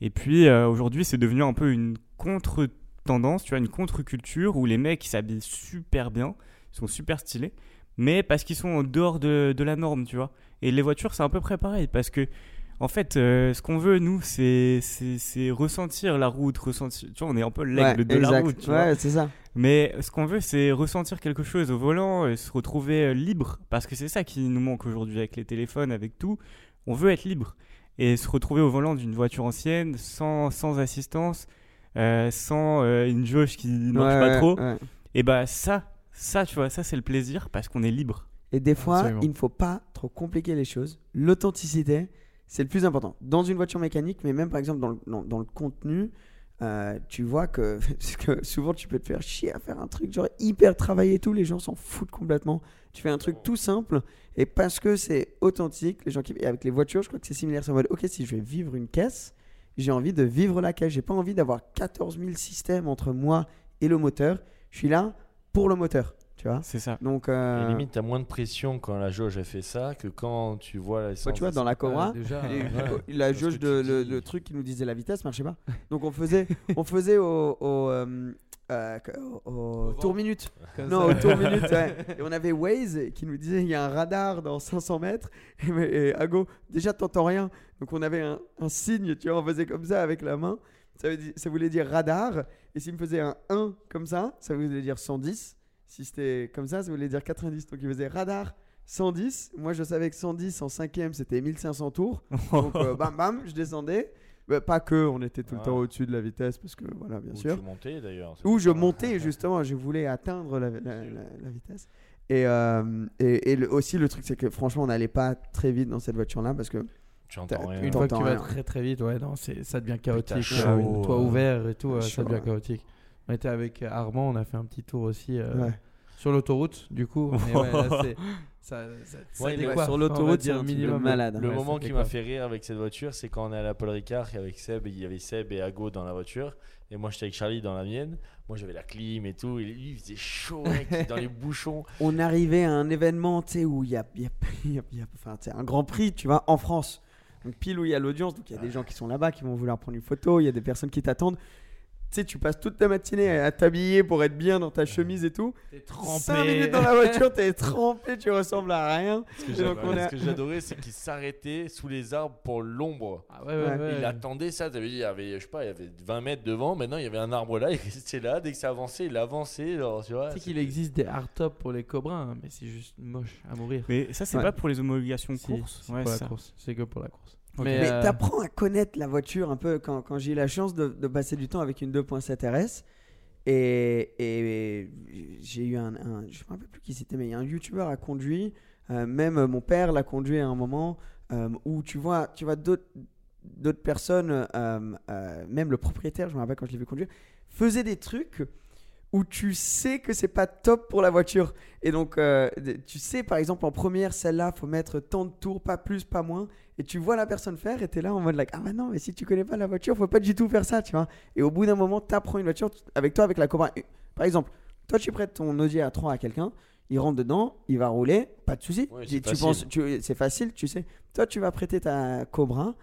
Et puis euh, aujourd'hui, c'est devenu un peu une contre-tendance, tu vois, une contre-culture où les mecs s'habillent super bien, sont super stylés, mais parce qu'ils sont en dehors de, de la norme, tu vois. Et les voitures, c'est à peu près pareil parce que. En fait, euh, ce qu'on veut, nous, c'est, c'est, c'est ressentir la route, ressentir. Tu vois, on est un peu l'aigle Ouais, de la route, tu vois. Ouais, c'est ça. Mais ce qu'on veut, c'est ressentir quelque chose au volant, et se retrouver euh, libre, parce que c'est ça qui nous manque aujourd'hui avec les téléphones, avec tout. On veut être libre et se retrouver au volant d'une voiture ancienne, sans, sans assistance, euh, sans euh, une jauge qui marche Ouais, pas trop. ouais. Et bah ça, ça, tu vois, ça c'est le plaisir parce qu'on est libre. Et des fois, Absolument. il ne faut pas trop compliquer les choses. L'authenticité, c'est le plus important. Dans une voiture mécanique, mais même par exemple dans le, contenu, euh, tu vois que, que souvent tu peux te faire chier à faire un truc genre hyper travaillé et tout, les gens s'en foutent complètement. Tu fais un truc tout simple et parce que c'est authentique, les gens qui et avec les voitures, je crois que c'est similaire. C'est en mode, ok, si je vais vivre une caisse, j'ai envie de vivre la caisse. J'ai pas envie d'avoir 14 000 systèmes entre moi et le moteur. Je suis là pour le moteur, tu vois. C'est ça. Donc, Et euh, limite, t'as moins de pression quand la jauge a fait ça que quand tu vois la ouais, tu vois, dans la Cobra, Ah, déjà, Et, ouais. la Parce jauge de tu le, dis- le truc qui nous disait la vitesse marchait pas. Donc on faisait on faisait au, au, euh, euh, au- au tour minute. Comme Non, ça. au tour minute. ouais. Et on avait Waze qui nous disait il y a un radar dans 500 mètres. Et, Ago, déjà t'entends rien. Donc on avait un, un signe, tu vois, on faisait comme ça avec la main. Ça, veut dire- ça voulait dire radar. Et s'il me faisait un 1 comme ça, ça voulait dire 110. Si c'était comme ça, ça voulait dire 90. Donc il faisait radar 110. Moi je savais que 110 en cinquième c'était 1500 tours. Donc euh, bam bam, je descendais. Bah, pas que, on était tout le temps au-dessus de la vitesse parce que voilà, bien Où sûr. tu montais d'ailleurs. Où je montais justement, je voulais atteindre la, la- la- la vitesse. Et, euh, et, et le- aussi le truc c'est que franchement on n'allait pas très vite dans cette voiture là parce que Tu entends rien. Une fois que tu vas très très vite, ouais, non, c'est, ça devient chaotique. chaud, euh, toit euh, ouvert et tout, euh, ça devient ouais. chaotique. On était avec Armand, on a fait un petit tour aussi euh, ouais. sur l'autoroute, du coup. Mais ouais, là, c'est, Ça, décoiffe, sur l'autoroute, c'est un minimum. malade. Le Ouais, moment qui m'a fait rire avec cette voiture, c'est quand on est à Paul Ricard avec Seb, il y avait Seb et Ago dans la voiture, et moi j'étais avec Charlie dans la mienne. Moi j'avais la clim et tout, et lui il faisait chaud mec, dans les bouchons. On arrivait à un événement, tu sais, où il y a, il y a- il y a- il y a- enfin, tu sais, un grand prix, tu vois, en France. Donc pile où il y a l'audience, donc il y a des gens qui sont là-bas, qui vont vouloir prendre une photo, il y a des personnes qui t'attendent. Tu sais, tu passes toute ta matinée à t'habiller pour être bien dans ta chemise et tout. T'es 5 minutes dans la voiture, t'es trempé, tu ressembles à rien. Ce que j'adorais- c'est qu'il s'arrêtait sous les arbres pour l'ombre. Ah ouais, ouais, Ouais. ouais. Il attendait ça, t'avais dit, il y avait, je sais pas, il y avait 20 mètres devant, maintenant il y avait un arbre là, il restait là, dès que ça avançait, il avançait, alors, tu sais qu'il existe des hardtops pour les cobras, hein, mais c'est juste moche à mourir. Mais ça, c'est Ouais. pas pour les homologations courses. c'est Ouais, pour la course. C'est que pour la course. Ok. Mais euh, t'apprends à connaître la voiture un peu quand, quand j'ai eu la chance de, de passer du temps avec une 2.7 RS. Et, et j'ai eu un, un- Je me rappelle plus qui c'était, mais un YouTuber a conduit. euh, même mon père l'a conduit à un moment euh, où tu vois, tu vois d'autres d'autres personnes, euh, euh, même le propriétaire, je me rappelle quand je l'ai vu conduire, faisait des trucs où tu sais que c'est pas top pour la voiture. Et donc, euh, tu sais, par exemple, en première, celle-là, faut mettre tant de tours, pas plus, pas moins. Et tu vois la personne faire et t'es là en mode, like, ah bah non, mais si tu connais pas la voiture, faut pas du tout faire ça, tu vois. Et au bout d'un moment, t'apprends une voiture avec toi, avec la Cobra. Par exemple, toi, tu prêtes ton Audi A3 à quelqu'un, il rentre dedans, il va rouler, pas de souci. Ouais, Tu- tu facile. penses, tu- c'est facile, tu sais. Toi, tu vas prêter ta Cobra.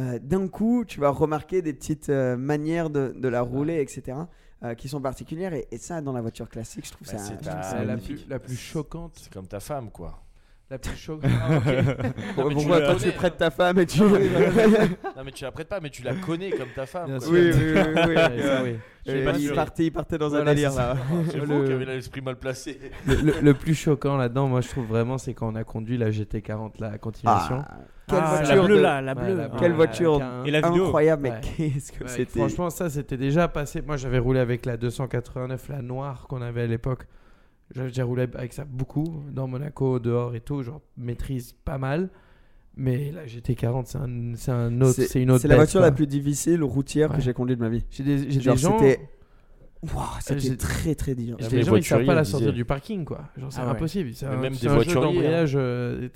euh, D'un coup, tu vas remarquer des petites euh, manières de, de la rouler, etc., euh, qui sont particulières. Et, et ça, dans la voiture classique, je trouve Bah, ça. c'est la la plus choquante. C'est comme ta femme, quoi. La plus choquante. Ah, ok. Non, mais tu Pourquoi la quand connais, tu prêtes ta femme et tu. Non, mais tu la prêtes pas, mais tu la connais comme ta femme. Bien quoi. sûr. Oui, oui, oui, oui. Ouais, pas il, partait, il partait dans Voilà, un délire c'est là. C'est Le- qui avez l'esprit mal placé. Le, le- le plus choquant là-dedans, moi je trouve vraiment, c'est quand on a conduit la GT40 là à continuation. Ah, quelle Ah, voiture la bleue de- là, la Ouais, bleue. la bleue. Quelle Ouais, voiture avec un- Et la vidéo. incroyable, mais Ouais. qu'est-ce que Ouais, c'était. Franchement, ça c'était déjà passé. Moi j'avais roulé avec la 289, la noire qu'on avait à l'époque. Déjà roulé avec ça beaucoup dans Monaco, dehors et tout. Genre maîtrise pas mal. Mais la GT40, c'est un, c'est un autre, c'est une autre. C'est la voiture quoi. la plus difficile routière que j'ai conduite de ma vie. J'ai des, j'ai Genre, des gens. c'était. Waouh, c'était j'ai- très très dur. J'ai des les gens, ils savent pas la sortir du parking, quoi. Genre, c'est Ah ouais. impossible. C'est un, même c'est des un jeu voituriers, d'embrayage. euh,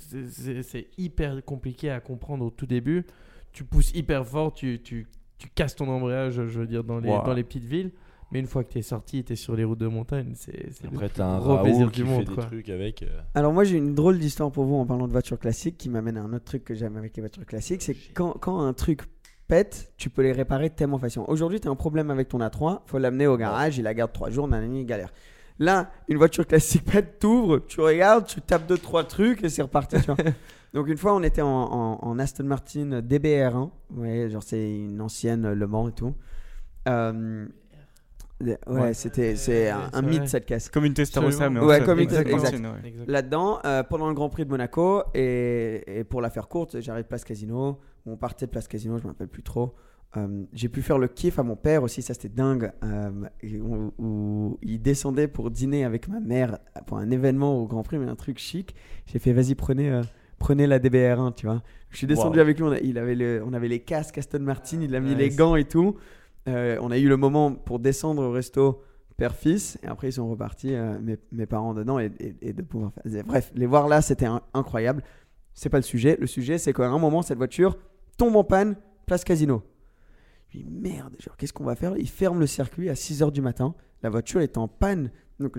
c'est- hyper compliqué à comprendre au tout début. Tu pousses hyper fort, tu, tu, tu casses ton embrayage, je veux dire, dans les, Wow. dans les petites villes. Mais une fois que tu es sorti, tu es sur les routes de montagne, c'est Après, t'as un gros plaisir Raoul qui du fait monde, des quoi. trucs avec. euh, Alors moi j'ai une drôle d'histoire pour vous en parlant de voitures classiques qui m'amène à un autre truc que j'aime avec les voitures classiques, c'est que quand, quand un truc pète, tu peux les réparer tellement facilement. Aujourd'hui tu as un problème avec ton A3, faut l'amener au garage, il la garde 3 jours, nanani, galère. Là, une voiture classique pète, t'ouvres, tu regardes, tu tapes 2-3 trucs et c'est reparti. tu vois. Donc une fois on était en, en- en Aston Martin DBR1, vous voyez, genre c'est une ancienne Le Mans et tout. Euh, ouais, Ouais. c'était c'est un, un mythe cette caisse. Comme une Testarossa, mais Ouais, comme une Ouais. là-dedans euh, pendant le Grand Prix de Monaco et, et pour la faire courte j'arrive place Casino. On partait de place Casino je me rappelle plus trop. Euh, j'ai pu faire le kiff à mon père aussi ça c'était dingue. Euh, où, où il descendait pour dîner avec ma mère pour un événement au Grand Prix mais un truc chic. J'ai fait vas-y prenez euh, prenez la DBR1 tu vois. Je suis descendu Wow. avec lui on, a- il avait le- on avait les casques Aston Martin il a mis les gants et tout Euh, on a eu le moment pour descendre au resto père-fils, et après ils sont repartis, euh, mes, parents dedans, et, et- de pouvoir faire. Bref, les voir là, c'était incroyable. C'est pas le sujet. Le sujet, c'est qu'à un moment, cette voiture tombe en panne, place casino. Je me dis, merde, qu'est-ce qu'on va faire Ils ferment le circuit à 6 h du matin. La voiture est en panne. Donc,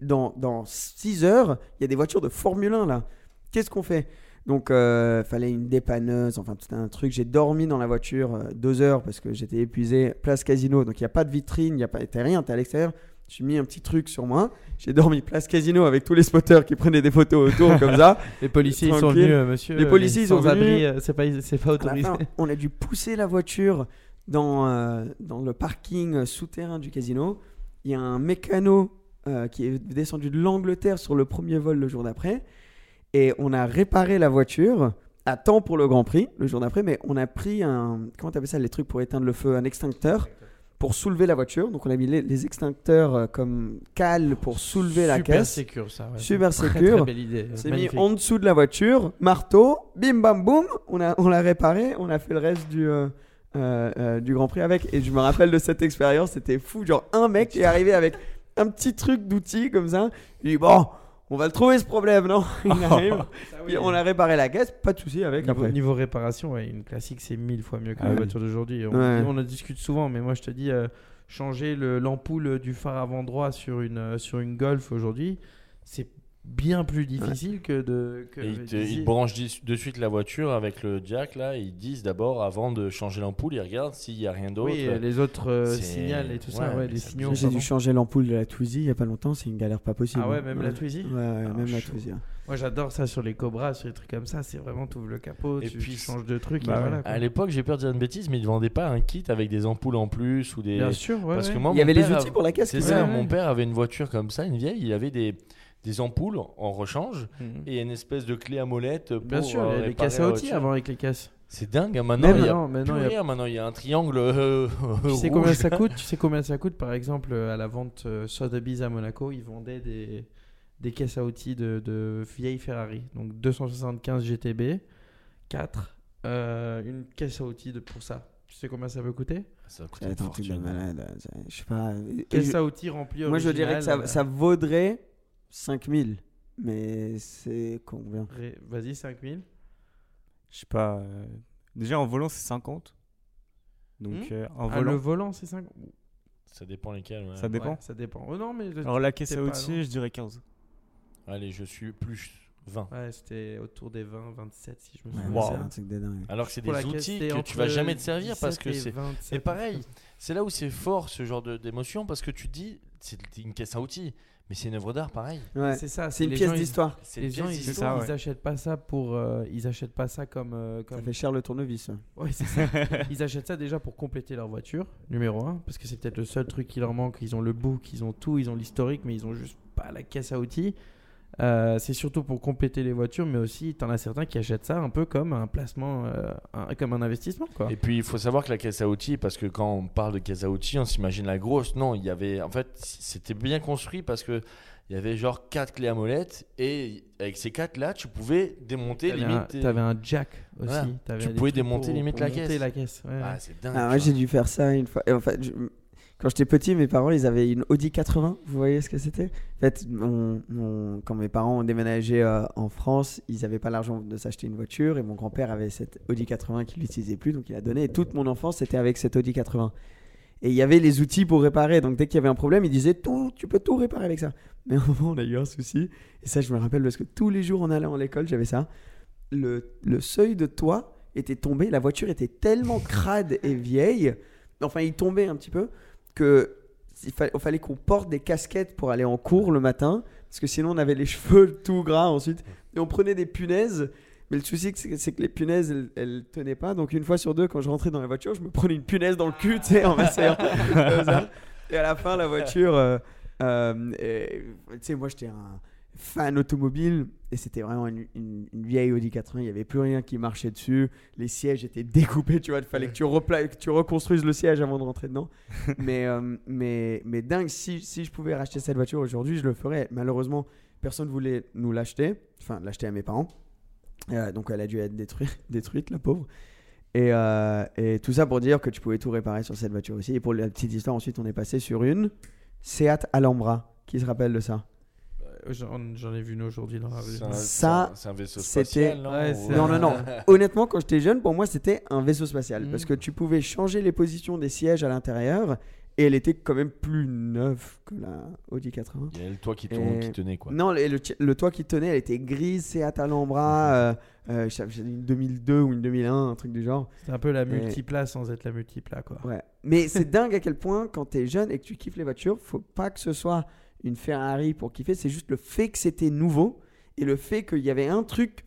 dans, dans 6 heures, il y a des voitures de Formule 1 là. Qu'est-ce qu'on fait? Donc, euh, fallait une dépanneuse, enfin, tout un truc. J'ai dormi dans la voiture euh, deux heures parce que j'étais épuisé. Place casino, donc il n'y a pas de vitrine, il n'y a pas t'as rien, t'es à l'extérieur. J'ai mis un petit truc sur moi. J'ai dormi place casino avec tous les spotters qui prenaient des photos autour comme ça. Les policiers ils sont Tranquille. venus, euh, monsieur. Les euh, policiers, ils sont venus. euh, c'est pas, autorisé. fin, on a dû pousser la voiture dans, euh, dans le parking souterrain du casino. Il y a un mécano euh, qui est descendu de l'Angleterre sur le premier vol le jour d'après. Et on a réparé la voiture à temps pour le Grand Prix le jour d'après. Mais on a pris un. Comment t'appelles ça Les trucs pour éteindre le feu Un extincteur pour soulever la voiture. Donc on a mis les, les extincteurs euh, comme cale pour soulever la Super caisse. sécure, ça. ouais. Super sécure. Très belle idée. C'est mis en dessous de la voiture, marteau, bim bam boum, on a on l'a réparé, on a fait le reste du euh, euh, euh, du Grand Prix avec. Et je me rappelle de cette expérience, c'était fou. Genre un mec est arrivé avec un petit truc d'outil comme ça. Il dit bon, On va le trouver ce problème, non Il arrive. oui. On a réparé la caisse, pas de souci avec Niveau, après. niveau réparation, ouais, une classique c'est mille fois mieux que Ah la oui. voiture d'aujourd'hui. On, Ouais. on en discute souvent, mais moi je te dis, euh, changer le- l'ampoule du phare avant droit sur une, euh, sur une Golf aujourd'hui, c'est bien plus difficile que de. Que ils, te, d'ici. ils branchent de suite la voiture avec le jack là. et Ils disent d'abord avant de changer l'ampoule, ils regardent s'il y a rien d'autre. Oui, les autres euh, signals et tout ça, ouais, les signaux. J'ai dû changer l'ampoule de la Twizy il y a pas longtemps, c'est une galère pas possible. Ah ouais, même la Twizy Ouais, ouais, Ah, même la. Twizy. hein. Moi j'adore ça sur les Cobras, sur les trucs comme ça, c'est vraiment tu ouvres le capot, Et tu, puis, tu changes de truc bah et voilà. À l'époque, j'ai peur de dire une bêtise, mais ils vendaient pas un kit avec des ampoules en plus ou des. Bien sûr, ouais. Parce que moi, Il y avait les outils a- pour la caisse. C'est ça, mon père avait une voiture comme ça, une vieille, il avait des, des ampoules en rechange Mhm. et une espèce de clé à molette pour Bien sûr, euh, il y avait les caisses à outils avant avec les caisses. C'est dingue, hein, maintenant, il y a non, mais plus non, il y a- rien, maintenant il y a un triangle euh, Tu sais combien ça coûte Tu sais combien ça coûte Par exemple, euh, à la vente euh, Sotheby's à Monaco, ils vendaient des, des caisses à outils de, de vieilles Ferrari. Donc 275 GTB, 4, euh, une caisse à outils de, pour ça. Tu sais combien ça peut coûter? Ça va une être un truc de fortune. malade. Je sais pas. Caisse je- à outils remplie Moi, je dirais que ça, ça vaudrait 5000. Mais c'est combien? Ré- Vas-y, 5000. Je sais pas. euh, Déjà en volant c'est 50. Donc Hmm? euh, en Ah, le volant. volant, c'est 5 Ça dépend lesquels. ouais. Ça dépend. Ouais, ça dépend. Oh non, mais Alors la caisse à pas outils, je dirais 15. Allez, je suis plus 20. Ouais, c'était autour des 20, 27 si je me souviens. C'est bien. un truc de dingue. Alors que c'est Pour des outils c'était que tu entre vas jamais te servir parce 17 que et c'est. 27, Mais pareil, c'est là où c'est fort ce genre de- d'émotion parce que tu te dis, c'est une caisse à outils, mais c'est une œuvre d'art pareil. Ouais. C'est ça. C'est une les pièce gens, ils- d'histoire. C'est Les une gens, pièce ils, d'histoire. ils achètent pas ça pour. euh, ils achètent pas ça comme. euh, comme... Ça fait cher le tournevis. Ouais, c'est ça. ils achètent ça déjà pour compléter leur voiture, numéro 1, parce que c'est peut-être le seul truc qui leur manque. Ils ont le book, ils ont tout, ils ont l'historique, mais ils ont juste pas la caisse à outils. Euh, c'est surtout pour compléter les voitures, mais aussi, t'en as certains qui achètent ça un peu comme un placement, euh, un- comme un investissement, quoi. Et puis il faut savoir que la caisse à outils, parce que quand on parle de caisse à outils, on s'imagine la grosse. Non, il y avait. En fait, c'était bien construit parce que. Il y avait genre quatre clés à molette et avec ces quatre là, tu pouvais démonter T'avais un, limite. tes- t'avais un jack aussi. Voilà. Tu pouvais démonter pour- limite pour la caisse. la caisse. ouais, Ah, ouais. c'est dingue. Ah, moi, tu j'ai dû faire ça une fois. Et en fait, je- quand j'étais petit, mes parents, ils avaient une Audi 80. Vous voyez ce que c'était? En fait, quand mes parents ont déménagé euh, en France, ils n'avaient pas l'argent de s'acheter une voiture. Et mon grand-père avait cette Audi 80 qu'il n'utilisait plus. Donc, il a donné. Et toute mon enfance, c'était avec cette Audi 80. Et il y avait les outils pour réparer. Donc, dès qu'il y avait un problème, il disait tu peux tout réparer avec ça. Mais à un moment, on a eu un souci. Et ça, je me rappelle parce que tous les jours en allant à l'école, j'avais ça. Le seuil de toit était tombé. La voiture était tellement crade et vieille. Enfin, il tombait un petit peu. Que il fa- il fallait qu'on porte des casquettes pour aller en cours le matin. Parce que sinon, on avait les cheveux tout gras ensuite. Et on prenait des punaises. Mais le souci, c'est que- les punaises, elles, elles tenaient pas. Donc, une fois sur deux, quand je rentrais dans la voiture, je me prenais une punaise dans le cul, tu sais, en m'asseyant. Et à la fin, la voiture. euh, euh, tu sais, moi, j'étais un fan automobile. Et c'était vraiment une, une- une vieille Audi 80. Il n'y avait plus rien qui marchait dessus. Les sièges étaient découpés, tu vois. Il fallait que tu, que tu reconstruises le siège avant de rentrer dedans. mais, euh, mais, mais dingue, si, si je pouvais racheter cette voiture aujourd'hui, je le ferais. Malheureusement, personne ne voulait nous l'acheter. Enfin, l'acheter à mes parents. Euh, donc elle a dû être détruite, détruite la pauvre. Et, euh, et tout ça pour dire que tu pouvais tout réparer sur cette voiture aussi. Et pour la petite histoire, ensuite on est passé sur une Seat Alhambra. Qui se rappelle de ça? J'en ai vu une aujourd'hui dans la rue. C'est un- Ça, c'est un- c'est vaisseau c'était- spatial, non Ouais, c'est- Non, non, non. Honnêtement, quand j'étais jeune, pour moi c'était un vaisseau spatial. Mm. Parce que tu pouvais changer les positions des sièges à l'intérieur. Et elle était quand même plus neuve que la Audi 80. Il y a le toit qui, tourne, Et- qui tenait quoi. Non, le, le, le toit qui tenait, elle était grise, Seat Alhambra, euh, euh, je sais- j'ai une 2002 ou une 2001, un truc du genre. C'est un peu la Et- multipla sans être la multipla, quoi. Ouais. Mais c'est dingue à quel point, quand t'es jeune et que tu kiffes les voitures, faut pas que ce soit une Ferrari pour kiffer, c'est juste le fait que c'était nouveau et le fait qu'il y avait un truc,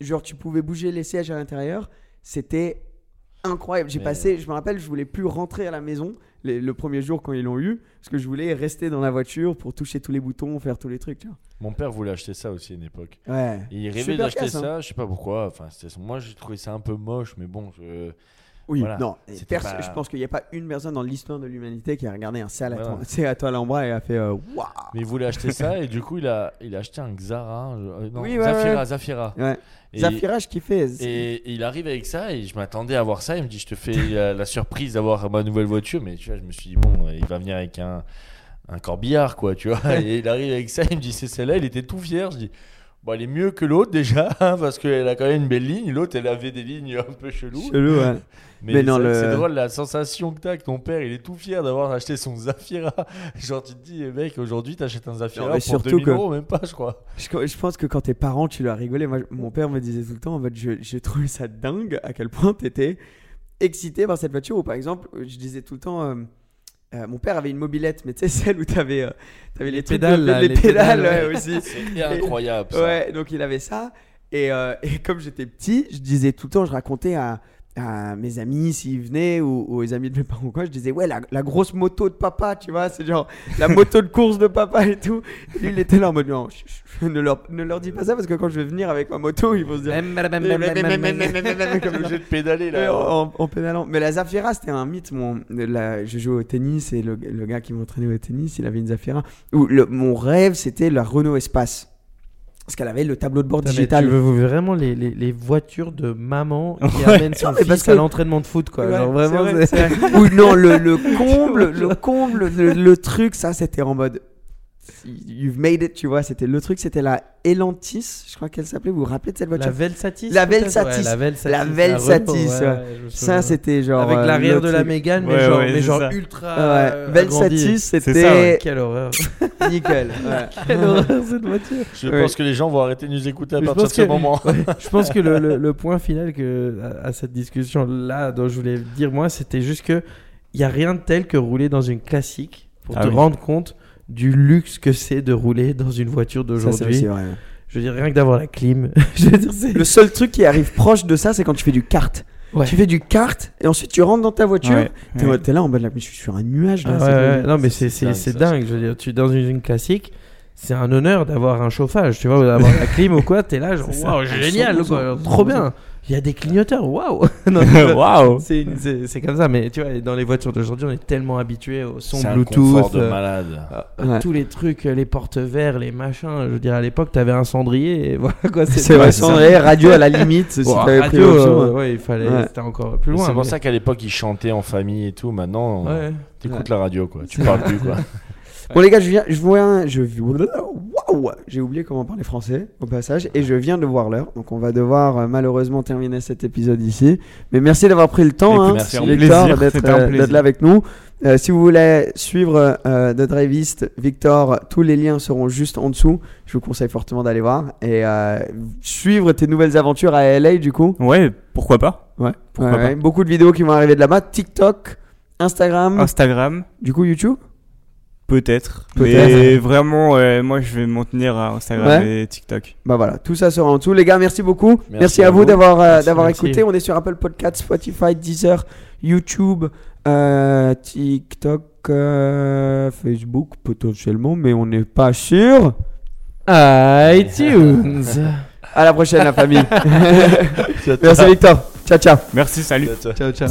genre tu pouvais bouger les sièges à l'intérieur, c'était incroyable. J'ai Mais- passé, je me rappelle, je voulais plus rentrer à la maison les- le premier jour quand ils l'ont eu, parce que je voulais rester dans la voiture pour toucher tous les boutons, faire tous les trucs, tu vois. Mon père voulait acheter ça aussi à une époque. Ouais. Et il rêvait d'acheter hein. ça, je sais pas pourquoi. Enfin, moi j'ai trouvé ça un peu moche, mais bon. je- Oui, Voilà. non. pas- Je pense qu'il n'y a pas une personne dans l'histoire de l'humanité qui a regardé un Seat Voilà. Seat Alhambra et a fait euh, waouh. Mais il voulait acheter ça et du coup il a, il a acheté un Xara. euh, non, Oui, ouais, Zafira, ouais. Zafira. Ouais. Et- Zafira, je kiffais. Et, et il arrive avec ça et je m'attendais à voir ça. Il me dit Je te fais la, la surprise d'avoir ma nouvelle voiture. Mais tu vois, je me suis dit Bon, il va venir avec un, un corbillard, quoi, tu vois. Et il arrive avec ça, il me dit, c'est celle-là, il était tout fier. Je dis, bon, elle est mieux que l'autre déjà, hein, parce qu'elle a quand même une belle ligne. L'autre, elle avait des lignes un peu cheloues. Chelou, ouais. Mais, Mais non, c'est le- c'est drôle la sensation que t'as que ton père, il est tout fier d'avoir acheté son Zafira. Genre, tu te dis, eh, mec, aujourd'hui, t'achètes un Zafira Non, mais pour surtout 2000 que- euros, même pas, je crois. Je, je pense que quand t'es parent, tu dois rigoler. Moi, mon père me disait tout le temps, en fait, je, je trouvais ça dingue à quel point t'étais excité par cette voiture. Ou par exemple, je disais tout le temps, euh, euh, mon père avait une mobilette, mais tu sais, celle où t'avais euh, t'avais les, de- pédales, là, les, les pédales, pédales, ouais, ouais. aussi. C'est incroyable, ça. Ouais, donc il avait ça. Et, euh, et comme j'étais petit, je disais tout le temps, je racontais à, à mes amis s'ils venaient ou, ou aux amis de mes parents ou quoi, je disais ouais la, la grosse moto de papa, tu vois, c'est genre la moto de course de papa et tout. Et lui il était là en mode non, ne leur, ne leur dis pas ça parce que quand je vais venir avec ma moto, ils vont se dire Comme obligé de pédaler, là. en, en pédalant. Mais la Zafira, c'était un mythe. Mon, la- je jouais au tennis et le, le gars qui m'entraînait au tennis, il avait une Zafira. Où le- mon rêve, c'était la Renault Espace. Parce qu'elle avait le tableau de bord Putain, mais digital. Tu veux vraiment les, les, les voitures de maman qui amènent son Non, mais parce fils à que- l'entraînement de foot, quoi. Ouais, Genre c'est vraiment, vrai, c'est- c'est vrai. Ou non, le, le comble, le comble, le, le truc, ça c'était en mode You've made it, tu vois. C'était le truc, c'était la Elantis, je crois qu'elle s'appelait. Vous vous rappelez de cette voiture? La Velsatis La Velsatis. Ouais, la Velsatis. La ouais. Ça c'était genre. Avec euh, l'arrière de la. Mégane, mais Ouais, genre, ouais, mais c'est genre ça. ultra. Ouais, euh. Velsatis, c'était. Quelle horreur. nickel. Quelle horreur cette voiture. Je Ouais. pense que les gens vont arrêter de nous écouter à partir de ce que- moment. Ouais, je pense que le, le- le point final que, à, à cette discussion là dont je voulais dire moi, c'était juste que il y a rien de tel que rouler dans une classique pour Ah te oui. rendre compte du luxe que c'est de rouler dans une voiture Ça, c'est d'aujourd'hui. Je veux dire rien que d'avoir la clim. je veux dire c'est Le seul truc qui arrive proche de ça, c'est quand tu fais du kart. Ouais. Tu fais du kart et ensuite tu rentres dans ta voiture. Ouais, T'es ouais. là en mode là, mais je suis sur un nuage là. Ah. Non mais c'est c'est dingue, c'est ça, dingue. Je veux dire, tu es dans une, une classique. C'est un honneur d'avoir un chauffage, tu vois, d'avoir la clim ou quoi. T'es là, genre, waouh, génial, 100%, quoi, trop bien. Il y a des clignoteurs, waouh. Waouh C'est comme ça, mais tu vois, dans les voitures d'aujourd'hui, on est tellement habitué au son Bluetooth, de euh, malade. Ouais. tous les trucs, euh, les portes-verres, les machins. Je veux dire, à l'époque, t'avais un cendrier et voilà quoi. C'est vrai, cendrier, radio à la limite. si radio, euh, ouais. ouais, il fallait, Ouais. c'était encore plus loin. C'est pour mais- ça qu'à l'époque, ils chantaient en famille et tout. Maintenant, Ouais. t'écoutes la radio, quoi. Tu parles plus, quoi. Bon les gars, je viens, je vois, je waouh, j'ai oublié comment parler français au passage et je viens de voir l'heure, donc on va devoir euh, malheureusement terminer cet épisode ici. Mais merci d'avoir pris le temps, hein, merci, Victor, d'être euh, là avec nous. Euh, si vous voulez suivre euh, The Drivist, Victor, tous les liens seront juste en dessous. Je vous conseille fortement d'aller voir et euh, suivre tes nouvelles aventures à LA du coup. Ouais, pourquoi pas Ouais. Pourquoi Ouais, ouais. Beaucoup de vidéos qui vont arriver de là-bas. TikTok, Instagram, Instagram, du coup YouTube. Peut-être. Peut-être. Mais vraiment, euh, moi je vais m'en tenir à Instagram Ouais. et TikTok. Bah voilà, tout ça sera en dessous. Les gars, merci beaucoup. Merci, Merci à, à vous vous. d'avoir euh, Merci, d'avoir merci. écouté. On est sur Apple Podcast, Spotify, Deezer, YouTube, euh, TikTok, euh, Facebook potentiellement, mais on n'est pas sûr. iTunes. À la prochaine, la famille. merci Victor. Ciao, ciao. Merci, salut. ciao, ciao.